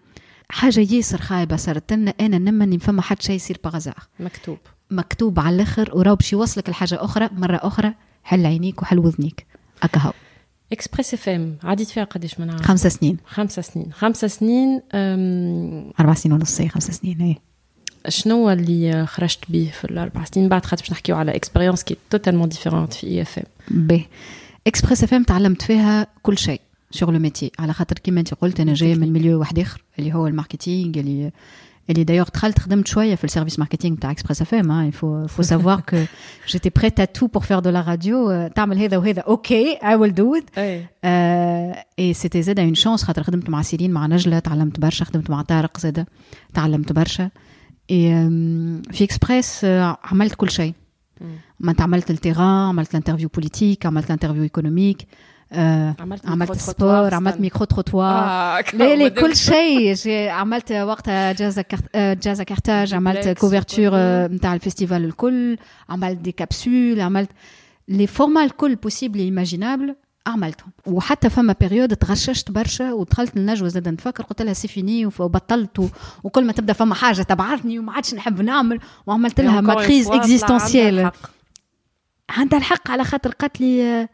حاجة ياسر خايبة صارت لنا أنا نمني فما حد شيء يصير باغازار مكتوب. مكتوب على الآخر وراه باش يوصلك لحاجة أخرى مرة أخرى حل عينيك وحل وذنيك. هكا هو Express FM عديت فيها قداش من عام خمسة سنين. خمسة سنين. خمسة سنين أم، أربع سنين ونص خمسة سنين هي شنو اللي خرجت به في الاربع سنين؟ بعد خاطر باش نحكيو على expérience qui est totalement différente في IFM به Express FM تعلمت فيها كل شيء sur le métier على خاطر كيما أنت قلت أنا جاية من milieu واحد آخر اللي هو ال marketing اللي اللي دايوغ دخلت خدمت شويه في السيرفيس ماركتينغ تاع اكسبريس اف ام il faut faut savoir que j'étais prête à tout pour faire de la radio euh, تعمل هذا وهذا اوكي I will do it اي اي سيتي زاده اون شانس خاطر خدمت مع سيرين مع نجله تعلمت برشا خدمت مع طارق زاده تعلمت برشا اي أم، في اكسبريس آه، عملت كل شيء ما انت عملت التيران عملت الانترفيو بوليتيك عملت الانترفيو ايكونوميك آه عملت عملت ميكرو سبور تروتوار، عملت استنى. ميكرو تروتوار آه، ليه ليه كلام كل شيء جي- عملت وقتها جازا كارت- آه، جازا كارتاج عملت دوبلكس كوفرتور وكل. نتاع الفيستيفال الكل عملت دي كابسول عملت لي فورما الكل بوسيبل ايماجينابل عملتهم وحتى فما بيريود تغششت برشا ودخلت للنجوى زاد نتفكر قلت لها سي فيني وف- وبطلت و- وكل ما تبدا فما حاجه تبعتني وما عادش نحب نعمل وعملت لها ما كريز اكزيستونسيال عندها الحق على خاطر قالت لي آه،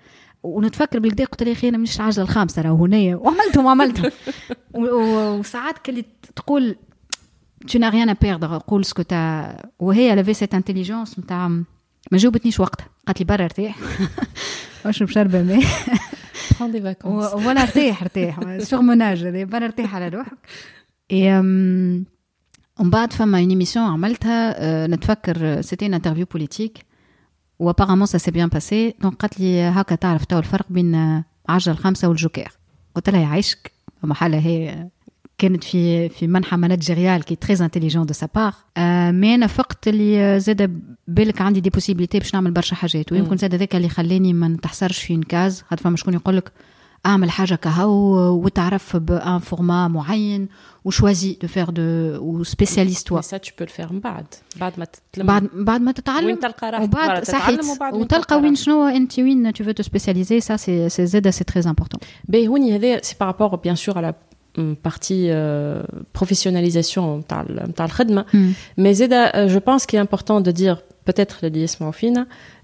ونتفكر بالكدا قلت لها يا اخي انا مانيش العجله الخامسه راهو هنايا وعملتهم وعملتهم و- و- وساعات كلي تقول tu n'as rien à perdre قول سكو تا وهي لافي سيت انتيليجونس نتاع ما جاوبتنيش وقتها قالت لي برا ارتاح اشرب شربة ماء prends des vacances و- ولا ارتاح ارتاح شغل مناج هذا برا ارتاح على روحك اي أم، ومن بعد فما اون ايميسيون عملتها آه، نتفكر سيتي ان انترفيو بوليتيك و apparemment ça s'est bien passé donc قالت لي هكا تعرف تو الفرق بين آه، عجله الخامسة والجوكير. قلت لها يعيشك فما حالة هي كانت في في منحى managérial qui est très intelligent de sa part mais أنا فقت اللي آه، زاد بالك عندي des possibilités باش نعمل برشا حاجات. ويمكن زاد هذاك اللي خلاني ما نتحسرش في نكاز خاطر فما شكون يقول لك اعمل حاجه كهو وتعرف بان فورما معين وشوازي دو فير دو وسبيسياليست مي سا tu peux le faire من بعد بعد ما تتلم بعد بعد ما تتعلم وين تلقى راحتك وبعد مرة صحيت تتعلم وبعد وين وتلقى تلقى وين راحتك. شنو انت وين tu veux te spécialiser ça c'est c'est زاد c'est très important باهي هوني هذا سي بارابور بيان سور على بارتي بروفيسيوناليزاسيون نتاع ال- نتاع الخدمه مي زاد جو بونس كي امبورتون دو دير بوتيتر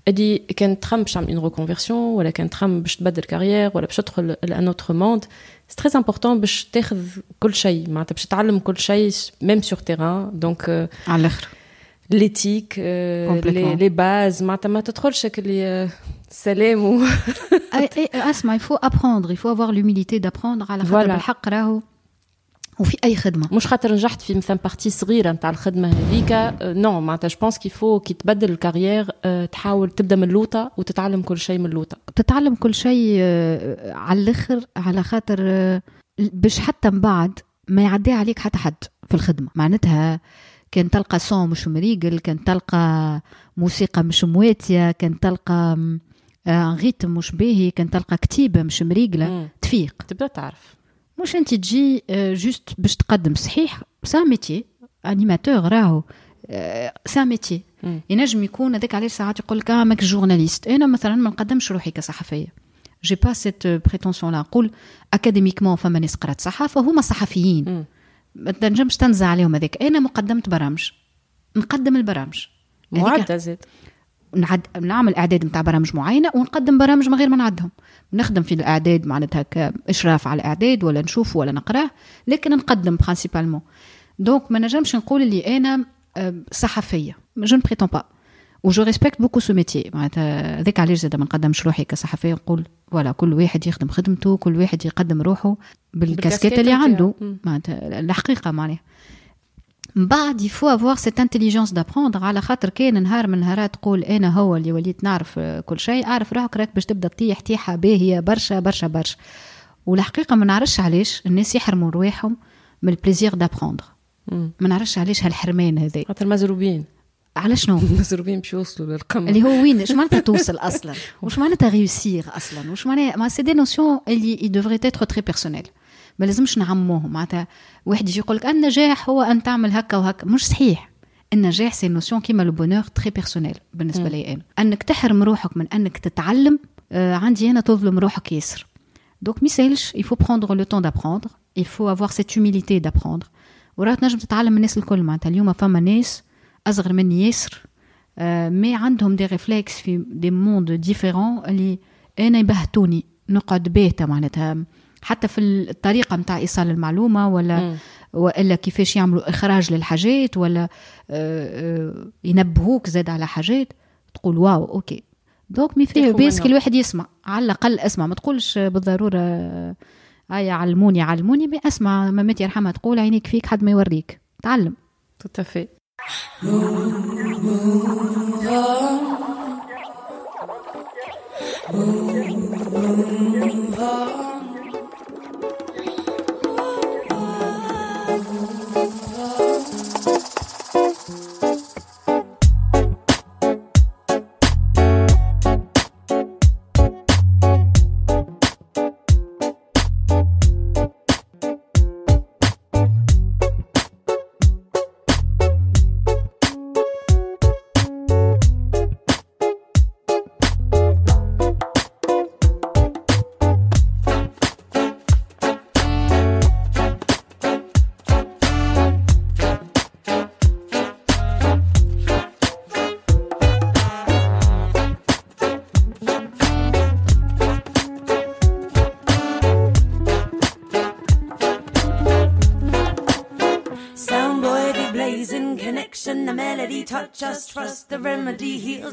اللي يسمعوا فينا اللي كان تخم باش تعمل اون ريكونفيرسيون ولا كان تخم باش تبدل كارير ولا باش تدخل لان اوتر موند سي تري امبورتون باش تاخذ كل شيء معناتها باش تتعلم كل شيء ميم سور تيران دونك على الاخر ليتيك Complètement. لي لي باز معناتها ما تدخلش هك اللي آه، سلام و أي- أي- اسمع il faut apprendre il faut avoir l'humilité d'apprendre على خاطر Voilà. بالحق راهو وفي أي خدمة. مش خاطر نجحت في مثلا بارتي صغيرة نتاع الخدمة هذيك نو معناتها جو بونس كيفو كي تبدل الكارير تحاول تبدأ من اللوطة وتتعلم كل شيء من اللوطة. تتعلم كل شيء آه، على الآخر على خاطر آه، باش حتى من بعد ما يعدي عليك حتى حد في الخدمة. معناتها كان تلقى son مش مريقل كان تلقى موسيقى مش مواتية كان تلقى rythme آه، مش باهي كان تلقى كتيبة مش مريقلة. تفيق. تبدأ تعرف. مش أنت تجي juste آه، باش تقدم صحيح؟ c'est un métier animateur راهو. c'est un métier. ينجم يكون هذاك علاش ساعات يقول لك آه ماك journaliste أنا مثلا ما نقدمش روحي كصحفية. j'ai pas cette prétention-là نقول académiquement فما ناس قرات صحافة هما صحفيين. ما تنجمش تنزع عليهم هذاك. أنا مقدمة برامج. نقدم البرامج. معدة زيد. نعد... نعمل إعداد نتاع برامج معينة ونقدم برامج من غير ما نعدهم. نخدم في الإعداد معناتها كاشراف على الإعداد ولا نشوف ولا نقراه لكن نقدم principalement donc ما نجمش نقول اللي أنا صحفية. je prétends pas و je respecte beaucoup ce métier معناتها هذاك علاش زاد ما نقدمش روحي كصحفية نقول ولا كل واحد يخدم خدمته كل واحد يقدم روحه بالكاسكيت اللي عنده. معناتها الحقيقة معناها. من بعد il faut avoir cette intelligence d'apprendre على خاطر كان نهار من نهارات تقول أنا هو اللي وليت نعرف كل شيء. اعرف روحك راك باش تبدأ تطيح طيحه باهيه برشا برشا برشا. والحقيقة ما نعرفش علاش الناس يحرموا رواحهم من ال plaisir d'apprendre ما نعرفش علاش هالحرمان هذا. خاطر مزروبين. على شنو؟ مزروبين باش يوصلوا للقمة. اللي هو وين؟ اش معناتها توصل أصلا؟ وش معناتها réussir أصلا؟ وش معناتها mais c'est des notions اللي devraient être très personnelles ما لازمش نعموهم معناتها واحد يجي يقول لك النجاح هو أن تعمل هكا وهكا. مش صحيح. النجاح c'est notion كيما le bonheur très personnelle بالنسبة لي أنا. أنك تحرم روحك من أنك تتعلم آه عندي أنا تظلم روحك ياسر. donc ما يسالش il faut prendre le temps d'apprendre il faut avoir cette humilité d'apprendre. وراه تنجم تتعلم من الناس الكل. معناتها اليوم فما ناس أصغر مني ياسر آه mais عندهم des réflexes في des mondes différents اللي أنا يبهتوني. نقعد باهته معناتها. حتى في الطريقة نتاع إيصال المعلومة ولا م. وإلا كيفاش يعملوا إخراج للحاجات ولا آه، آه، ينبهوك زاد على حاجات تقول wow OK. donc mais فيه puisque الواحد يسمع على الأقل أسمع. ما تقولش بالضرورة هاي علموني علموني بي أسمع. مامتي يرحمها تقول عينيك فيك حد ما يوريك. تعلم. tout à fait Move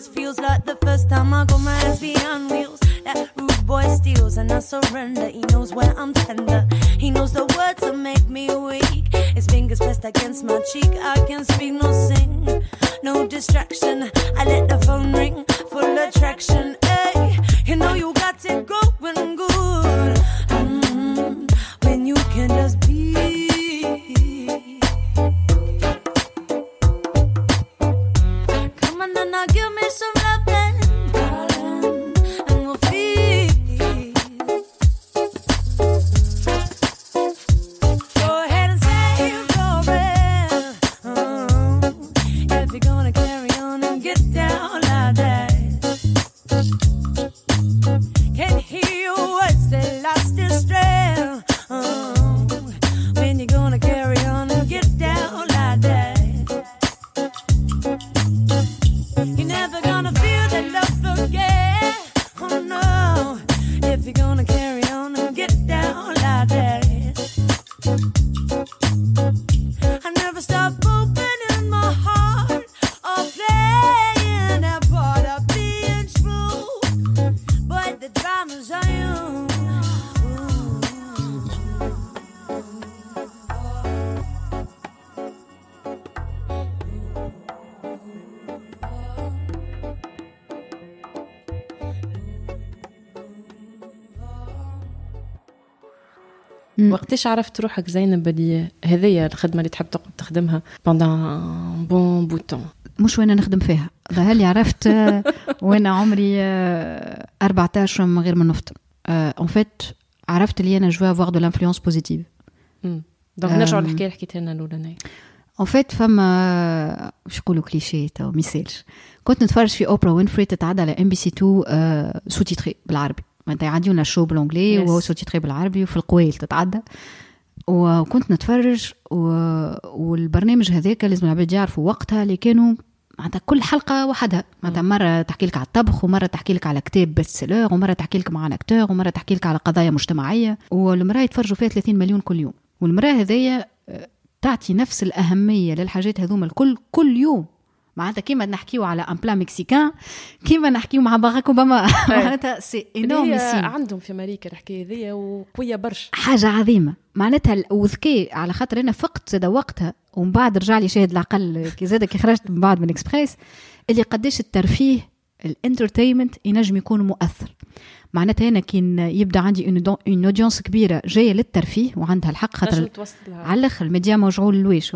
Feels وقتاش عرفت روحك زينب اللي هذيا الخدمة اللي تحب تقعد تخدمها pendant bon bout de temps مش وين نخدم فيها. ظهر عرفت آه، وأنا عمري آه، 14 من غير ما نفطر. en fait عرفت اللي أنا je veux avoir de l'influence positive donc نرجعوا. للحكايه اللي حكيتها لنا الأولانية. en fait فما واش يقولوا كليشيه تو ما يسالش كنت نتفرج في أوبرا وينفري تتعدى على إم بي سي 2 sous-titré بالعربي. معناتها يعديونا ال show بالانجليزي. وهو sous-titré بالعربي وفي القويل تتعدى. وكنت نتفرج و... والبرنامج هذاك لازم العباد يعرفوا وقتها اللي كانوا معناتها كل حلقة وحدها. معناتها مرة تحكي لك على الطبخ ومرة تحكي لك على كتاب best-seller ومرة تحكي لك مع acteur ومرة تحكي لك على قضايا مجتمعية. والمرأة يتفرجوا فيها 30 مليون كل يوم. والمرأة هذيا آه، تعطي نفس الأهمية للحاجات هذوما الكل كل يوم. معناتها كيما نحكيو على un plat mexicain كيما نحكيو مع باراك اوباما معناتها c'est énorme عندهم في أمريكا الحكاية هذيا وقويه برشا. حاجة عظيمة. معناتها وذكي على خاطر أنا فقت زاد وقتها ومن بعد رجع لي شاهد العقل كي زاد كي خرجت من بعد من اكسبريس اللي قداش الترفيه ال entertainment ينجم يكون مؤثر. معناتها أنا كي يبدأ عندي une audience كبيرة جاية للترفيه وعندها الحق خاطر على الأخر الميديا موجعول الواش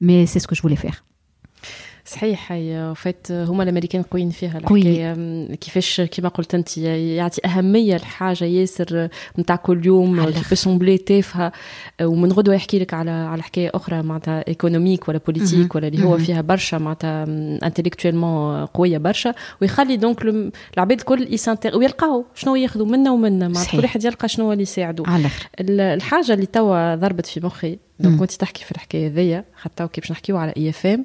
mais c'est ce que je voulais faire صحيح en fait هما الأمريكان قويين فيها. الحكاية كيفاش كيما قلت أنت يعطي أهمية لحاجة ياسر نتاع كل يوم على كي الآخر. peut sembler تافهة ومن غدوة يحكي لك على على حكاية أخرى معناتها économique ولا. politique ولا اللي هو. فيها برشا معناتها intellectuellement قوية برشا ويخلي donc العباد الكل ي s'intéresse ويلقاو شنو ياخذوا منا ومنا معناتها. كل واحد يلقى شنو اللي ال- الحاجة اللي توا ضربت في مخي donc. كنت تحكي في الحكاية ذيا حتى كي باش نحكيو على إي إف إم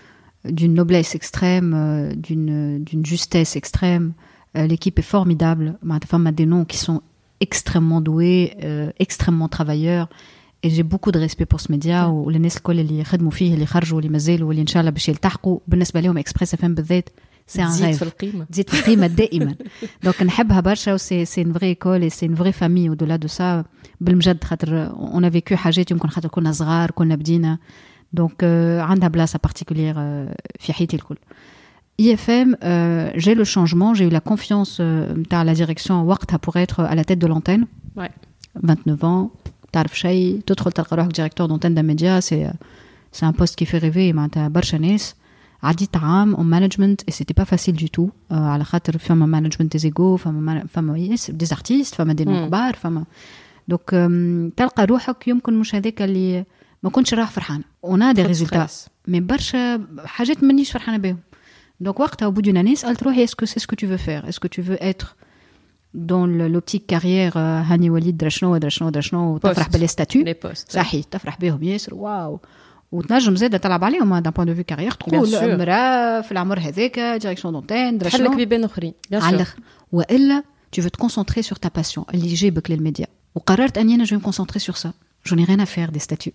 d'une noblesse extrême, euh, d'une d'une justesse extrême. Euh, L'équipe est formidable. معناتها فما des noms qui sont extrêmement doués, euh, extrêmement travailleurs. Et j'ai beaucoup de respect pour ce média والناس الكل اللي خدموا فيه اللي خرجوا واللي مازالوا واللي ان شاء الله باش يلتحقوا بالنسبه لهم اكسبريس اف ام بالذات سي ان تزيد في ريف القيمه تزيد في القيمه دائما دونك نحبها برشا وسي سي ان فري ايكول سي ان فري فامي ودولا دو سا بالمجد خاطر اون فيكو حاجات يمكن خاطر كنا صغار كنا بدينا دونك euh, عندها بلاصه بارتيكولير في حياتي الكل IFM, euh, j'ai le changement, j'ai eu la confiance euh, à la direction وقتها pour être à la tête de l'antenne. Ouais. 29 ans, تعرف شيء تدخل تلقى روحك ديريكتور d'antenne d'un média, c'est c'est un poste qui fait rêver معناتها برشا ناس. عديت عام en management et c'était pas facile du tout euh, على خاطر فما management des égaux فما فما يس des artistes فما des noms مم. كبار فما دونك euh, تلقى روحك يمكن مش هذاك اللي ما كنتش راح فرحانه اون دي ريزولتا مي برشا حاجات مانيش فرحانه بهم دونك وقتها au bout d'une année سالت روحي اسكو سي سكو tu veux faire est-ce que tu veux être dans le- l'optique carrière آه، هاني وليد درا شنو درا شنو درا شنو وتفرح Poste. بالي ستاتيو لي بوست صحيح تفرح بهم ياسر واو وتنجم زاده تلعب عليهم دان بوان دو في كارير Bien تقول sûr. مراه في العمر هذاك ديريكسيون دونتين درا تحلك شنو بيبان اخرين bien على sûr. الاخر والا tu veux te concentrer sur ta passion اللي يجيبك للميديا وقررت اني انا جو me concentrer sur ça j'en ai rien à faire des statuts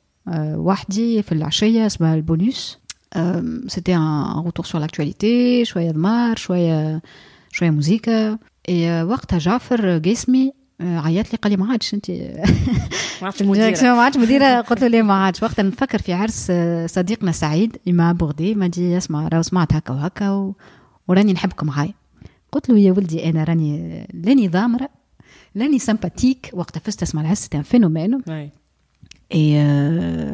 وحدي في العشيه اسمها ال bonus c'était un retour sur l'actualité شوية ضمار شوية شوية موزيكا وقتها جعفر قاسمي عيط لي قال لي ما عادش انت ما عادش مديره قلت له ليه ما عادش وقتها نفكر في عرس صديقنا سعيد ما بوغدي ما دي اسمع راه سمعت هكا وهكا و... وراني نحبك معايا قلت له يا ولدي أنا راني لاني ضامره لاني sympathique وقتها فزت اسمع العرس c'était un phénomène. et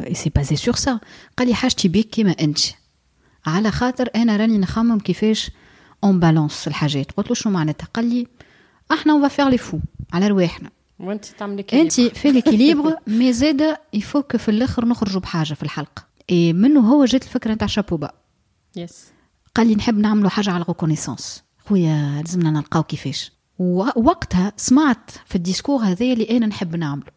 il s'est basé sur ça قال لي حاجتي بيك كيما أنت. على خاطر أنا راني نخمم كيفاش on balance الحاجات. قلت له شنو معناتها؟ قال لي إحنا on va faire les fous على رواحنا. وانت تعملي أنت في l'équilibre mais زاده il faut que في الآخر نخرجوا بحاجة في الحلقة اي منه هو جات الفكرة نتاع chapeau bas yes قال لي نحب نعملوا حاجة على ال reconnaissance خويا لازمنا نلقاو كيفاش. ووقتها سمعت في الديسكور هذا اللي أنا نحب نعمله.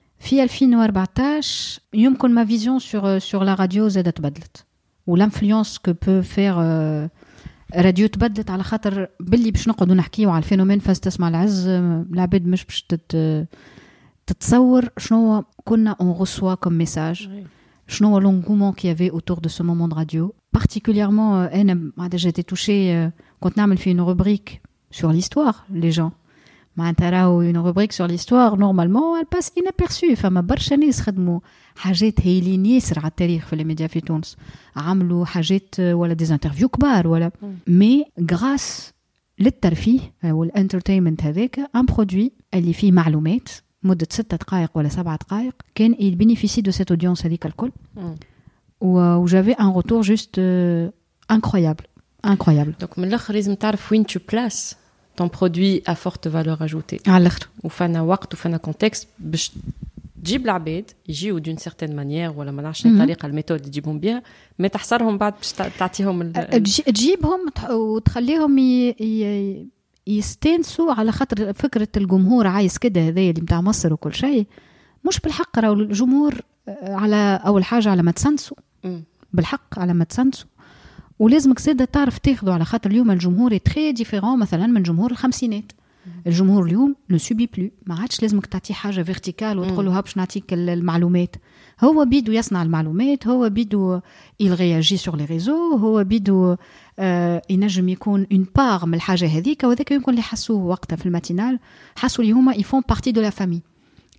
في 2014 يمكن ما فيزيون سور سور لا راديو زادت تبدلت والانفلونس كو بو فير راديو تبدلت على خاطر باللي باش نقعدوا نحكيو على الفينومين فاز تسمع العز آه، العباد مش باش تت تتصور شنو كنا اون ريسوا كوم ميساج Oui. شنو هو l'engouement qu'il y avait autour de ce moment de radio particulièrement euh, انا معناتها j'ai été touchée euh, كنت نعمل في une rubrique sur l'histoire les gens معناتها راهو une rubrique sur l'histoire normalement elle passe inaperçue فما برشا ناس خدموا حاجات هايلين ياسر على التاريخ في الميديا في تونس عملوا حاجات آه، ولا دي انترفيو كبار ولا مي غراس للترفيه آه، والانترتينمنت هذاك ان برودوي اللي فيه معلومات مدة ستة دقائق ولا سبعة دقائق كان il bénéficie de cette audience هذيك الكل Mm. و j'avais un retour juste euh, incroyable incroyable دونك من الاخر لازم تعرف وين تو بلاس Ton produit à forte valeur ajoutée الآخر وفي أنا وقت وفي أنا contexte باش تجيب العباد يجيو d'une certaine manière ولا ما نعرفش. الطريقة ال méthode تجيبهم بها ما تحصرهم بعد باش تع- تعطيهم ال- ال- تجي- تجيبهم وتخليهم ي... ي... يستانسوا على خاطر فكرة الجمهور عايز كده هذايا اللي بتاع مصر وكل شيء مش بالحق راهو الجمهور على أول حاجة على ما تسنسوا. بالحق على ما تسنسوا ولازمك زادة تعرف تاخذوا على خاطر اليوم الجمهور très différent مثلا من جمهور الخمسينات. الجمهور اليوم ne subit plus ما عادش لازمك تعطيه حاجة verticale وتقول له باش نعطيك ال- المعلومات. هو بيدو يصنع المعلومات هو بيدو il réagit sur les réseaux هو بيدو آه ينجم يكون une part من الحاجة هذيك وهذاك يمكن اللي حسوه وقتها في ال matinale. حسوا اللي هما ils font partie de la famille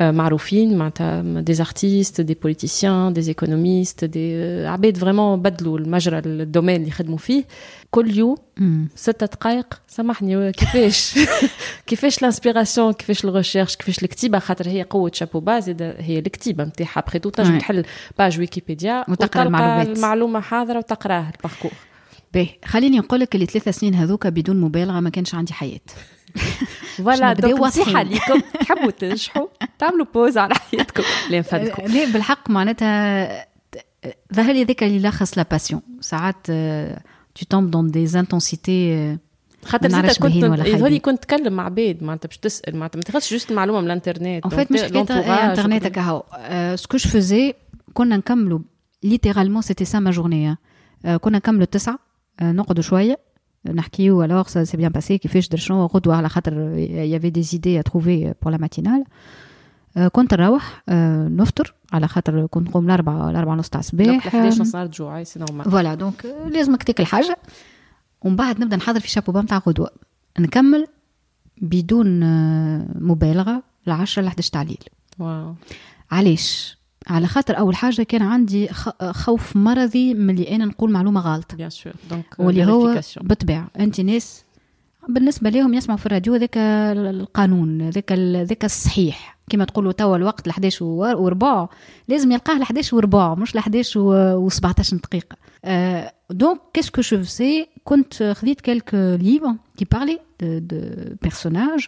معروفين معناتها دي ارتيست دي بوليتيسيان دي ايكونوميست دي آه، عباد فريمون بدلوا المجرى الدومين اللي خدموا فيه كل يوم ستة دقائق سامحني كيفاش كيفاش الانسبيراسيون كيفاش الريشيرش كيفاش الكتيبه خاطر هي قوه شابوبا زاد هي الكتيبه نتاعها ابخي تو تنجم Ouais. تحل باج ويكيبيديا وتقرا وتلقى المعلومات. المعلومه حاضره وتقراها الباركور باهي خليني نقول لك اللي ثلاثة سنين هذوك بدون مبالغه ما كانش عندي حياه فوالا نبداو دونك نصيحه واضحين. ليكم تحبوا تنجحوا تعملوا بوز على حياتكم لا نفدكم لا بالحق معناتها ظهر لي هذاك اللي يلخص لا باسيون ساعات tu tombes dans des intensités خاطر ما زيد نعرفش كنت باهين ولا يظهر لي خايبين. كنت تكلم مع عباد معناتها باش تسال معناتها ما تاخذش جوست المعلومه من الانترنت En fait, مش حكايه انترنت هكا هو ce que je faisais كنا نكملوا littéralement c'était ça ma journée hein. آه، كنا نكملوا التسعة آه، نقعدوا شوية نحكيو alors ça s'est bien passé كيفاش در شنو غدوة على خاطر avait des idées à trouver pour la matinale. كنت نروح نفطر على خاطر كنت نقوم الأربعة الأربعة نص تاع الصباح 11 نص نهار جوع c'est normal voilà donc لازمك تاكل حاجة ومن بعد نبدا نحضر في chapeau bas تاع غدوه نكمل بدون مبالغه العشرة ل 11 تاع الليل wow علاش على خاطر أول حاجة كان عندي خوف مرضي من اللي أنا نقول معلومة غلط. bien sûr donc واللي هو بالطبع أنت ناس بالنسبة لهم يسمعوا في الراديو ذاك القانون ذاك ذاك الصحيح. كما تقولوا توا الوقت ل 11 و- وربع. لازم يلقاه ل 11 وربع مش ل 11 و 17 دقيقة. آه donc qu'est-ce que je sais كنت خديت quelques livres qui parlaient de personnages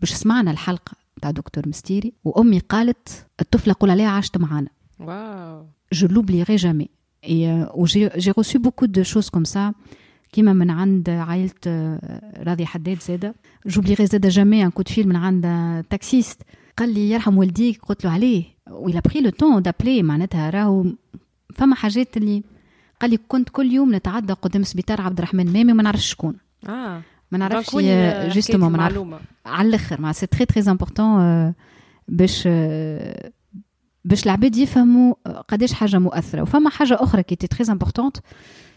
باش سمعنا الحلقة تاع دكتور مستيري وأمي قالت الطفلة قول عليها عاشت معانا. wow. Et euh, j'ai j'ai reçu beaucoup de choses comme ça. كيما من عند عائلة آه، راضي حداد زادة. J'ai eu زادة un coup de fil من عند taxiste قال لي يرحم والديك قلت له عليه. il a pris le temps d'appeler معناتها راهو فما حاجات اللي قال لي كنت كل يوم نتعدى قدام سبيطار عبد الرحمن مامي وما نعرفش شكون. آه. ما نعرفش دونك وين حكاية جوستومون ما نعرف المعلومة على الاخر مع سي تري تري امبورطون باش آه، باش العباد يفهموا آه، قداش حاجه مؤثره وفما حاجه اخرى كي تي تري امبورطونت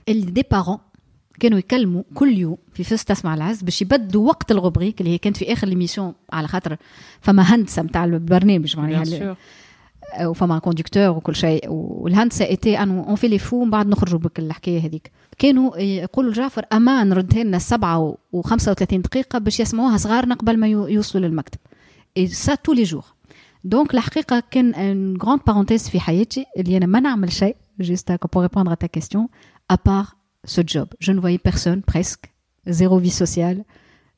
اللي دي بارون كانوا يكلموا كل يوم في فاس تسمع العز باش يبدوا وقت الغبريك اللي هي كانت في اخر ليميسيون على خاطر فما هندسه نتاع البرنامج معناها بيان ال- سور وفما كوندكتور وكل شيء والهندسه ايتي انو اون في لي فو من بعد نخرجوا بك الحكايه هذيك كانوا يقولوا لجعفر امان رد لنا السبعه و35 دقيقه باش يسمعوها صغارنا قبل ما يو- يوصلوا للمكتب اي سا تو لي جور دونك الحقيقه كان ان غراند بارونتيز في حياتي اللي انا ما نعمل شيء جوست هكا pour répondre à ta question à part ce job je ne voyais personne presque zéro vie sociale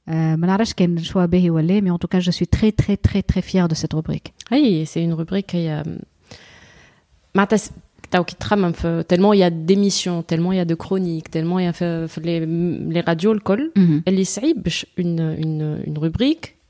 Manarash Ken choix Wale, mais en tout cas, je suis très, très, très, très fière de cette rubrique. Oui, c'est une rubrique. Euh, hein, tellement il y a d'émissions, tellement il y a de chroniques, tellement il y a les, radios, le col. Mhm. Elle une, une, une rubrique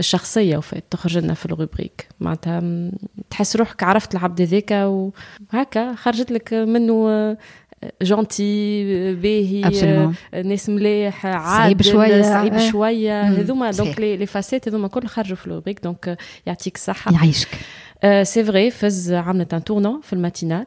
الشخصية وفات تخرج لنا في الروبريك معناتها تحس روحك عرفت العبد هذاك وهكا خرجت لك منه آه، جونتي باهي Absolument. آه، ناس مليح عادل شوية. صعيب آه. شوية مم، هذوما صحيح. دونك لي فاسيت هذوما كل خرجوا في الروبريك دونك آه، يعطيك الصحة يعيشك سي فري فز عملت ان تورنون في الماتينال.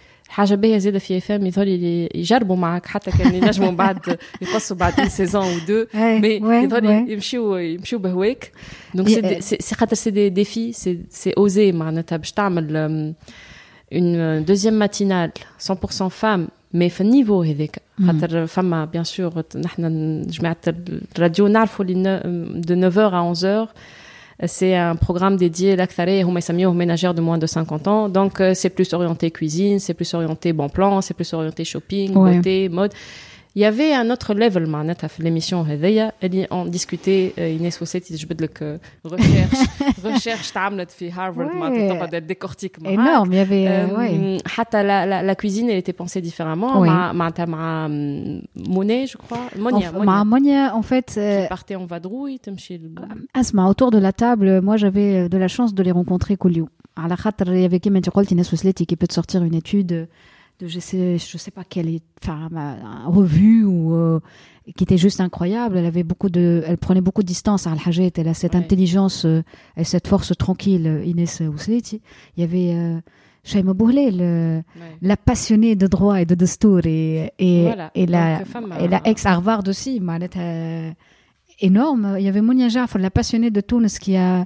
حاجه باهيه زاده في فام يظهر لي يجربوا معك حتى كان ينجموا بعد يقصوا بعد اون سيزون او دو مي يظهر يمشيو يمشيو بهواك دونك سي خاطر سي دي ديفي سي سي اوزي معناتها باش تعمل اون دوزيام ماتينال 100% فام مي في النيفو هذاك خاطر فما بيان سور نحن جماعه الراديو نعرفوا لي دو 9h à 11h c'est un programme dédié l'Akthare aux ménagères de moins de 50 ans. Donc, euh, c'est plus orienté cuisine, c'est plus orienté bon plan, c'est plus orienté shopping, beauté, mode Il y avait un autre level معناتها في l'émission هذيا اللي on discutait ايناس وساتي جبت لك recherche recherche تعملت في هارفارد معناتها تقعد ديكورتيك معاك énorme il y avait ouais. حتى la, la, la cuisine elle était pensée différemment مع معناتها مع موني je crois Monia مع Monia en fait euh, partait en vadrouille تمشي اسمع autour de la table moi j'avais de la chance de les rencontrer كل يوم على خاطر il y avait كيما انت قلتي ناس وسلاتي qui peut te sortir une étude de je sais je sais pas quelle enfin revue ou euh, qui était juste incroyable elle avait beaucoup de elle prenait beaucoup de distance à Al-Hajjet elle a cette ouais. intelligence euh, et cette force tranquille euh, Inès Ousleti il y avait euh, Shaima ouais. la passionnée de droit et de destour et, et, voilà. et, la, femme, et la ex-Harvard aussi, elle était énorme. Il y avait Mounia Jafar, la passionnée de Tunis qui a,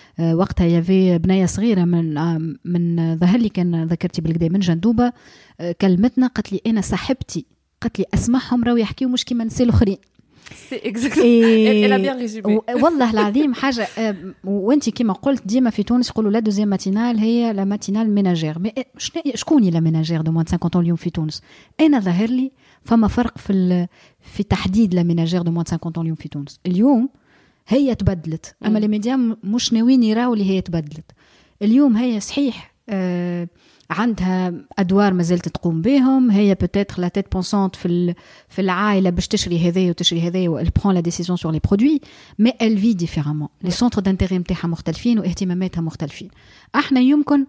وقتها يافي بنيه صغيرة من من ظهر لي كان ذكرتي بالكدا من جندوبة. كلمتنا قالت لي أنا صاحبتي. قالت لي أسمعهم راهو يحكيو مش كيما النساء الآخرين. والله العظيم حاجة وانت كما قلت ديما في تونس يقولوا la deuxième matinale هي la matinale ménagère mais شكون la ménagère de moins 50 اليوم في تونس؟ أنا ظاهر لي فما فرق في في تحديد la ménagère de moins 50 اليوم في تونس. اليوم هي تبدلت. أما les médias مش ناويين يراو اللي هي تبدلت. اليوم هي صحيح آه عندها أدوار ما زالت تقوم بهم. هي peut-être la tête pensante في في العائلة باش تشري هذايا وتشري هذايا و prend la décision sur les produits mais elle vit différemment les centres d'intérêt نتاعها مختلفين واهتماماتها مختلفين. إحنا يمكن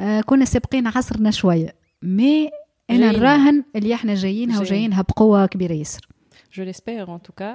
آه كنا سابقين عصرنا شوية. mais أنا نراهن اللي إحنا جايينها وجايينها بقوة كبيرة ياسر. L'espère en tout cas.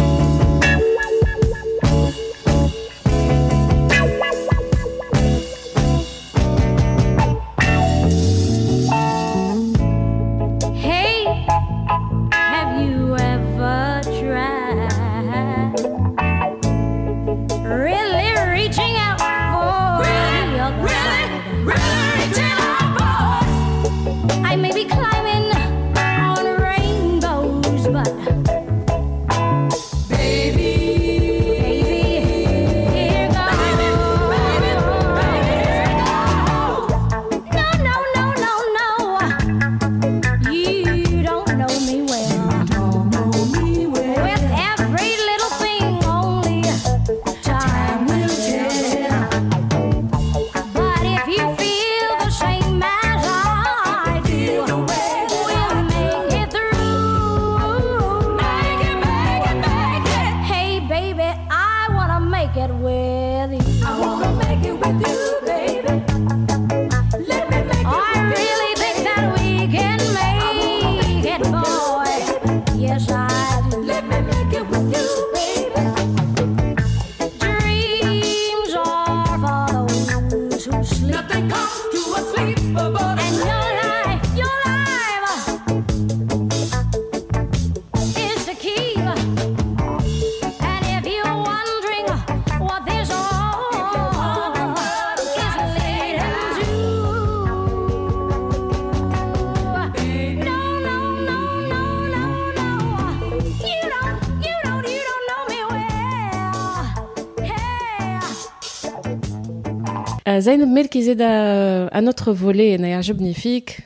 زينب مالكي زاد ان اوتر فولي انا يعجبني فيك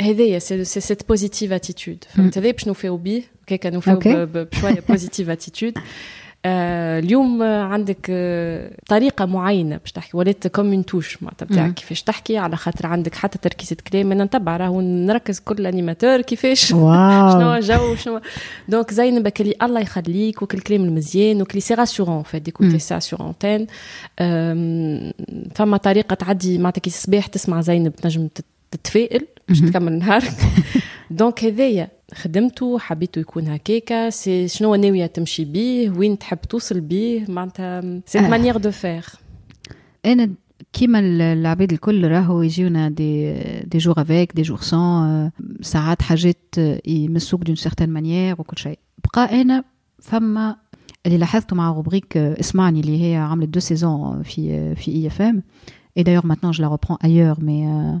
هذايا سي سيت بوزيتيف اتيتود فهمت هذايا باش نوفيو بيه كيكا نوفيو أوكي. ب- ب- بشويه بوزيتيف اتيتود اليوم آه، عندك آه، طريقة معينة باش تحكي ولات كوم اون توش معناتها. بتاعك. كيفاش تحكي؟ على خاطر عندك حتى تركيزة كلام أنا نتبع راهو نركز كل انيماتور كيفاش؟ شنو الجو شنو؟ دونك زينب كلي الله يخليك وكل كلام المزيان وكلي سي راسيورون فات ديكوتي. سا سور انتين فما طريقة تعدي معناتها كي الصباح تسمع زينب تنجم تت- تتفائل باش. تكمل نهارك. دونك هذايا خدمته حبيته يكون هكاكا سي شنو ناويه تمشي بيه وين تحب توصل بيه معناتها سي آه. مانيير دو فير انا كيما ال- العباد الكل راهو يجيونا دي دي جور افيك دي جور سون ساعات حاجات آه، يمسوك دون سيغتان مانيير وكل شيء بقى انا فما اللي لاحظته مع روبريك آه، اسمعني اللي هي عملت دو سيزون في آه، في اي اف ام et d'ailleurs maintenant je la reprends ailleurs mais euh,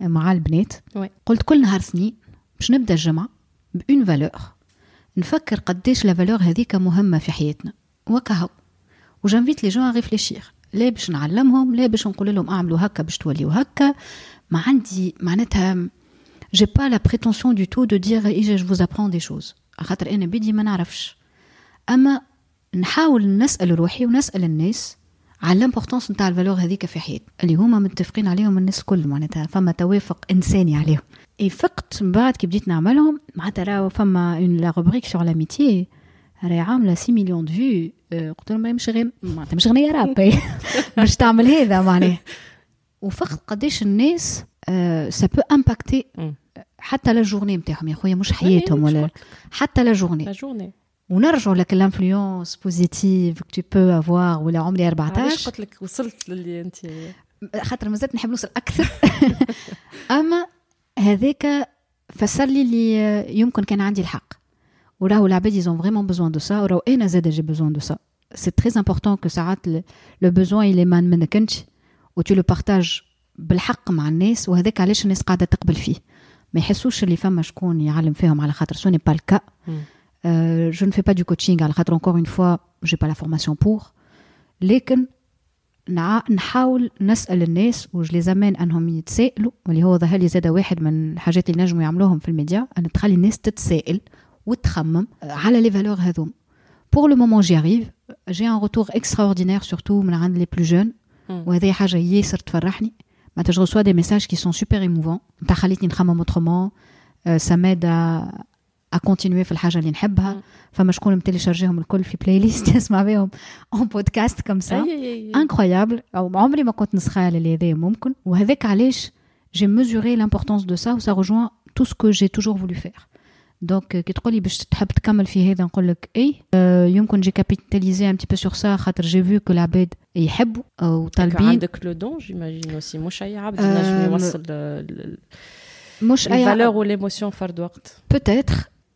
مع البنات. oui. قلت كل نهار سنين باش نبدأ الجمعة par une valeur. نفكر قداش la valeur هذيك مهمة في حياتنا. وكهو و j'invite les gens réfléchir. لا باش نعلمهم لا باش نقول لهم أعملوا هكا باش توليوا هكا. ما عندي معناتها j'ai pas la prétention du tout de dire ايجا je vous apprends des choses خاطر أنا بدي ما نعرفش. أما نحاول نسأل روحي ونسأل الناس على الامبورتونس نتاع الفالور هذيك في حياتنا اللي هما متفقين عليهم الناس الكل معناتها فما توافق إنساني عليهم. اي فقت من بعد كي بديت نعملهم معناتها راهو فما اون لا روبريك سور لاميتي راهي عاملة 6 مليون دو قلت لهم مش غير معناتها مش غنية رابي باش تعمل هذا معناها. وفقت قداش الناس سا بو امباكتي. حتى لا جورني نتاعهم يا خويا مش حياتهم ولا حتى لا جورني ونرجعوا ل ك ال influence positive que tu peux avoir ولا عمري علاش 14 قلت لك وصلت للي انت؟ خاطر مازلت نحب نوصل أكثر. أما هذاك فسر لي اللي يمكن كان عندي الحق. وراهو العباد يزون vraiment besoin de ça وراهو أنا زاد j'ai besoin de ça c'est très important que ساعات le besoin il émane منك انت و tu le partages بالحق مع الناس. وهذاك علاش الناس قاعدة تقبل فيه. ما يحسوش اللي فما شكون يعلم فيهم على خاطر. سوني با الكا. Euh, je ne fais pas du coaching على خاطر encore une fois j'ai pas la formation pour لكن نع- نحاول نسال الناس وج لي زمان انهم يتسائلوا واللي هو ظهر لي زاد واحد من الحاجات اللي نجموا يعملوهم في الميديا ان تخلي الناس تتسائل وتخمم على لي فالور هذوم pour le moment j'y arrive j'ai un retour extraordinaire surtout من عند les plus jeunes مم. وهذه حاجه ياسر تفرحني معناتها je reçois des messages qui sont super émouvants نتاع خليتني نخمم autrement euh, ça m'aide à à continuer في الحاجه اللي نحبها مم. فما شكون متلشارجيهم الكل في بلاي ليست يسمع بهم اون بودكاست كم سا أي- أي- أي. انكرويابل او عمري ما كنت نسخيل اللي هذايا ممكن وهذاك علاش جي mesuré l'importance de ça و ça rejoint tout ce que j'ai toujours voulu faire دونك كي تقولي باش تحب تكمل في هذا نقول لك اي آه، يمكن جي كابيتاليزي ان بتي بو سور سا خاطر جي فيو كو العباد يحبوا او هكا طالبين عندك لو دون جيماجين اوسي مش اي عبد آه، ينجم يوصل مش اي الفالور وليموسيون فرد وقت peut-être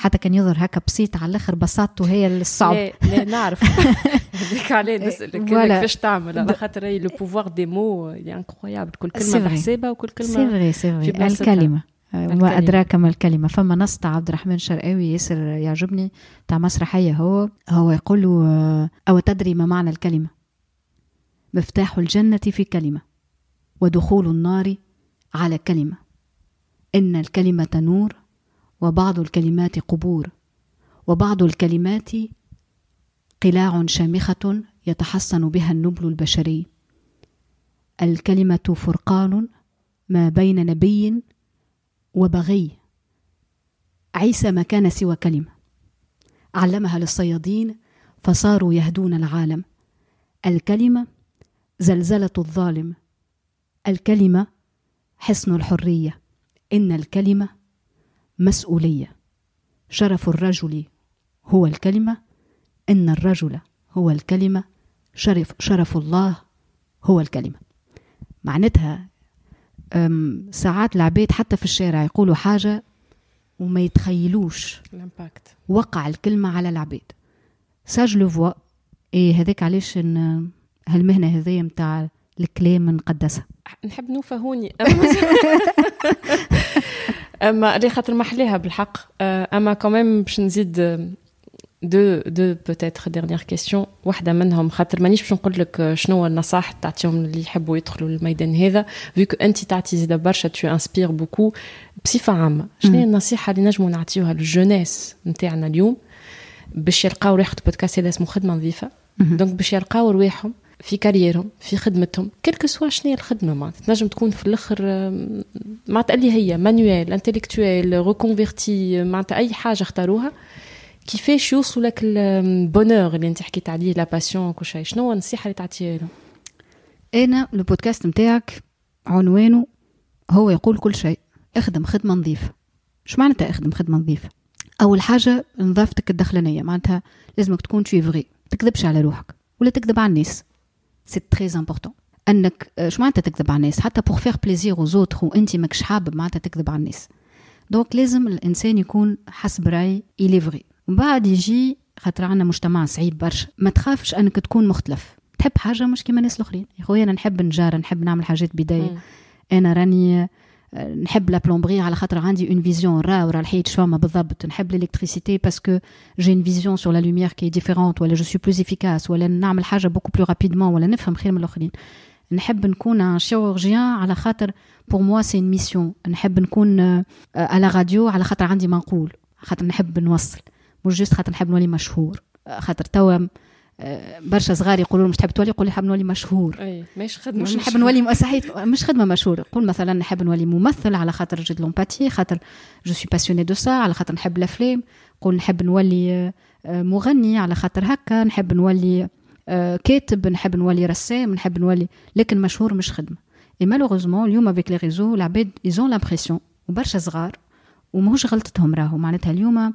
حتى كان يظهر هكا بسيط على الآخر بساطته هي الصعب. لا لا نعرف. هذاك عليه نسالك voilà. كيفاش تعمل. على خاطر هي le pouvoir des mots incroyable كل c'est كلمة. بحسابها وكل سي كلمه c'est في vrai بلاصتها. الكلمة. آه، الكلمة. وما أدراك ما الكلمة. فما نص تاع عبد الرحمن شرقاوي ياسر يعجبني تاع مسرحية هو. هو يقول أو تدري ما معنى الكلمة؟ مفتاح الجنة في كلمة ودخول النار على كلمة. إن الكلمة نور وبعض الكلمات قبور وبعض الكلمات قلاع شامخة يتحصن بها النبل البشري. الكلمة فرقان ما بين نبي وبغي. عيسى ما كان سوى كلمة. علمها للصيادين فصاروا يهدون العالم. الكلمة زلزلة الظالم. الكلمة حصن الحرية. إن الكلمة مسؤولية. شرف الرجل هو الكلمة إن الرجل هو الكلمة شرف شرف الله هو الكلمة. معناتها ساعات العباد حتى في الشارع يقولوا حاجة وما يتخيلوش الامباكت وقع الكلمة على العباد. ça je le vois et هذاك علاش هالمهنة هذيا متاع الكلام نقدسها نحب نوفى هوني أما اللي خاطر محليها بالحق. أما كمان باش نزيد deux deux peut-être dernières questions واحدة منهم خاطر مانيش باش نقول لك شنو النصائح تعطيهم اللي يحبوا يدخلوا للميدان هذا vu que انت تعطي زيد برشا tu inspires beaucoup بصفة عامة. شنو هي النصيحة اللي نجموا نعطيوها لل jeunesse نتاعنا اليوم باش يلقاو ريحة البودكاست هذا اسمه خدمة نظيفة؟ donc باش يلقاو رواحهم في carrière هم في خدمتهم quelle que soit شنو الخدمة معناتها. تنجم تكون في الآخر معناتها اللي هي manuelle intellectuelle reconvertie معناتها أي حاجة اختاروها كيفاش يوصلوا لك ال bonheur اللي أنت حكيت عليه la passion كل شيء. شنو النصيحة اللي تعطيها لهم أنا البودكاست نتاعك عنوانه هو يقول كل شيء. اخدم خدمة نظيفة. شو معناتها اخدم خدمة نظيفة؟ أول حاجة نظافتك الداخلية معناتها لازمك تكون تشي فغي تكذبش على روحك ولا تكذب على الناس. c'est très important أنك شو معناتها تكذب على الناس؟ حتى pour faire plaisir aux autres وانت ماكش حابب معناتها تكذب على الناس. donc لازم الإنسان يكون حسب رأي الي فغي ومن بعد يجي خاطر عندنا مجتمع صعيب برشا. ما تخافش أنك تكون مختلف. تحب حاجة مش كيما الناس الآخرين. يا خويا أنا نحب نجار نحب نعمل حاجات بيدي أنا راني نحب la plomberie على خاطر عندي une vision راه ورا الحيط شفما بالضبط. نحب ال électricité parce que j'ai une vision sur la lumière qui est différente ولا je suis plus efficace ولا نعمل حاجة beaucoup plus rapidement ولا نفهم خير من الآخرين. نحب نكون un chirurgien على خاطر pour moi c'est mission نحب نكون على راديو على خاطر عندي ما نقول خاطر نحب نوصل. مش juste خاطر نحب نولي مشهور. خاطر توا برشا صغار يقولوا مش تحب تولي يقول نحب نولي مشهور. أي مش خدمه مش نحب نولي صحيح مش خدمة مشهور قول مثلا نحب نولي ممثل على خاطر j'ai de l'empathie خاطر je suis passionné de ça على خاطر نحب الأفلام. قول نحب نولي مغني على خاطر هكا. نحب نولي كاتب نحب نولي رسام نحب نولي. لكن مشهور مش خدمة. اي malheureusement اليوم avec les réseaux العباد ils ont l'impression وبرشا صغار وماهوش غلطتهم راهو. معناتها اليوم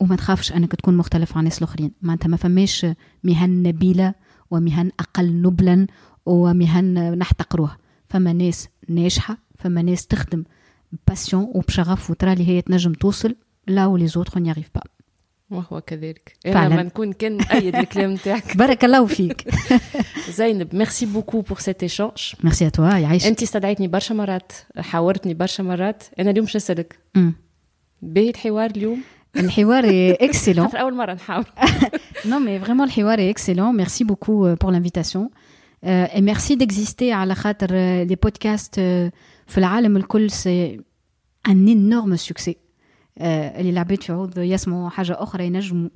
وما تخافش أنك تكون مختلف عن الناس الآخرين. معناتها ما فماش مهن نبيلة ومهن أقل نبلا ومهن نحتقروها. فما ناس ناجحة فما ناس تخدم passion وبشغف وترى اللي هي تنجم توصل là où les autres n'y arrivent pas وهو كذلك. أنا ما نكون كان أيد الكلام تاعك. بارك الله فيك. زينب merci beaucoup pour cet échange merci à toi يعيش أنت استدعيتني برشا مرات حاورتني برشا مرات. أنا اليوم مش نسألك. باهي الحوار اليوم؟ الحوار اكسيلون خاطر اول مره نحاول non mais vraiment الحوار excellent merci beaucoup pour l'invitation et merci d'exister على خاطر les podcasts في العالم الكل سي ان انورم سوكسي اللي العباد في عوض يسمعوا حاجه اخرى ينجموا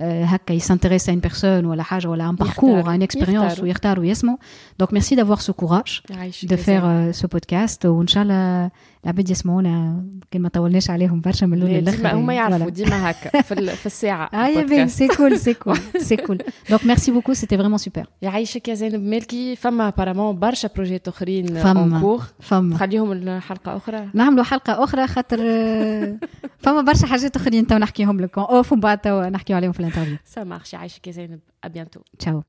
هكا يسانتيريس à une personne ولا حاجه ولا un parcours une expérience ويختاروا ويسمعوا donc merci d'avoir ce courage de faire ce podcast وان شاء الله العباد يسمعونا كان ما طولناش عليهم برشا من الأول للاخر هما يعرفوا ديما هكا في, في الساعة آه ben c'est cool c'est cool c'est cool donc merci beaucoup c'était vraiment super يعيشك يا زينب مالكي فما apparemment برشا projets آخرين فما فما. خليهم الحلقة أخرى. نعملوا حلقة أخرى خاطر فما برشا حاجات آخرين تو نحكيهم لكم. off ومن بعد تو نحكيو عليهم في ال interview. ça marche يعيشك يا زينب. à bientôt ciao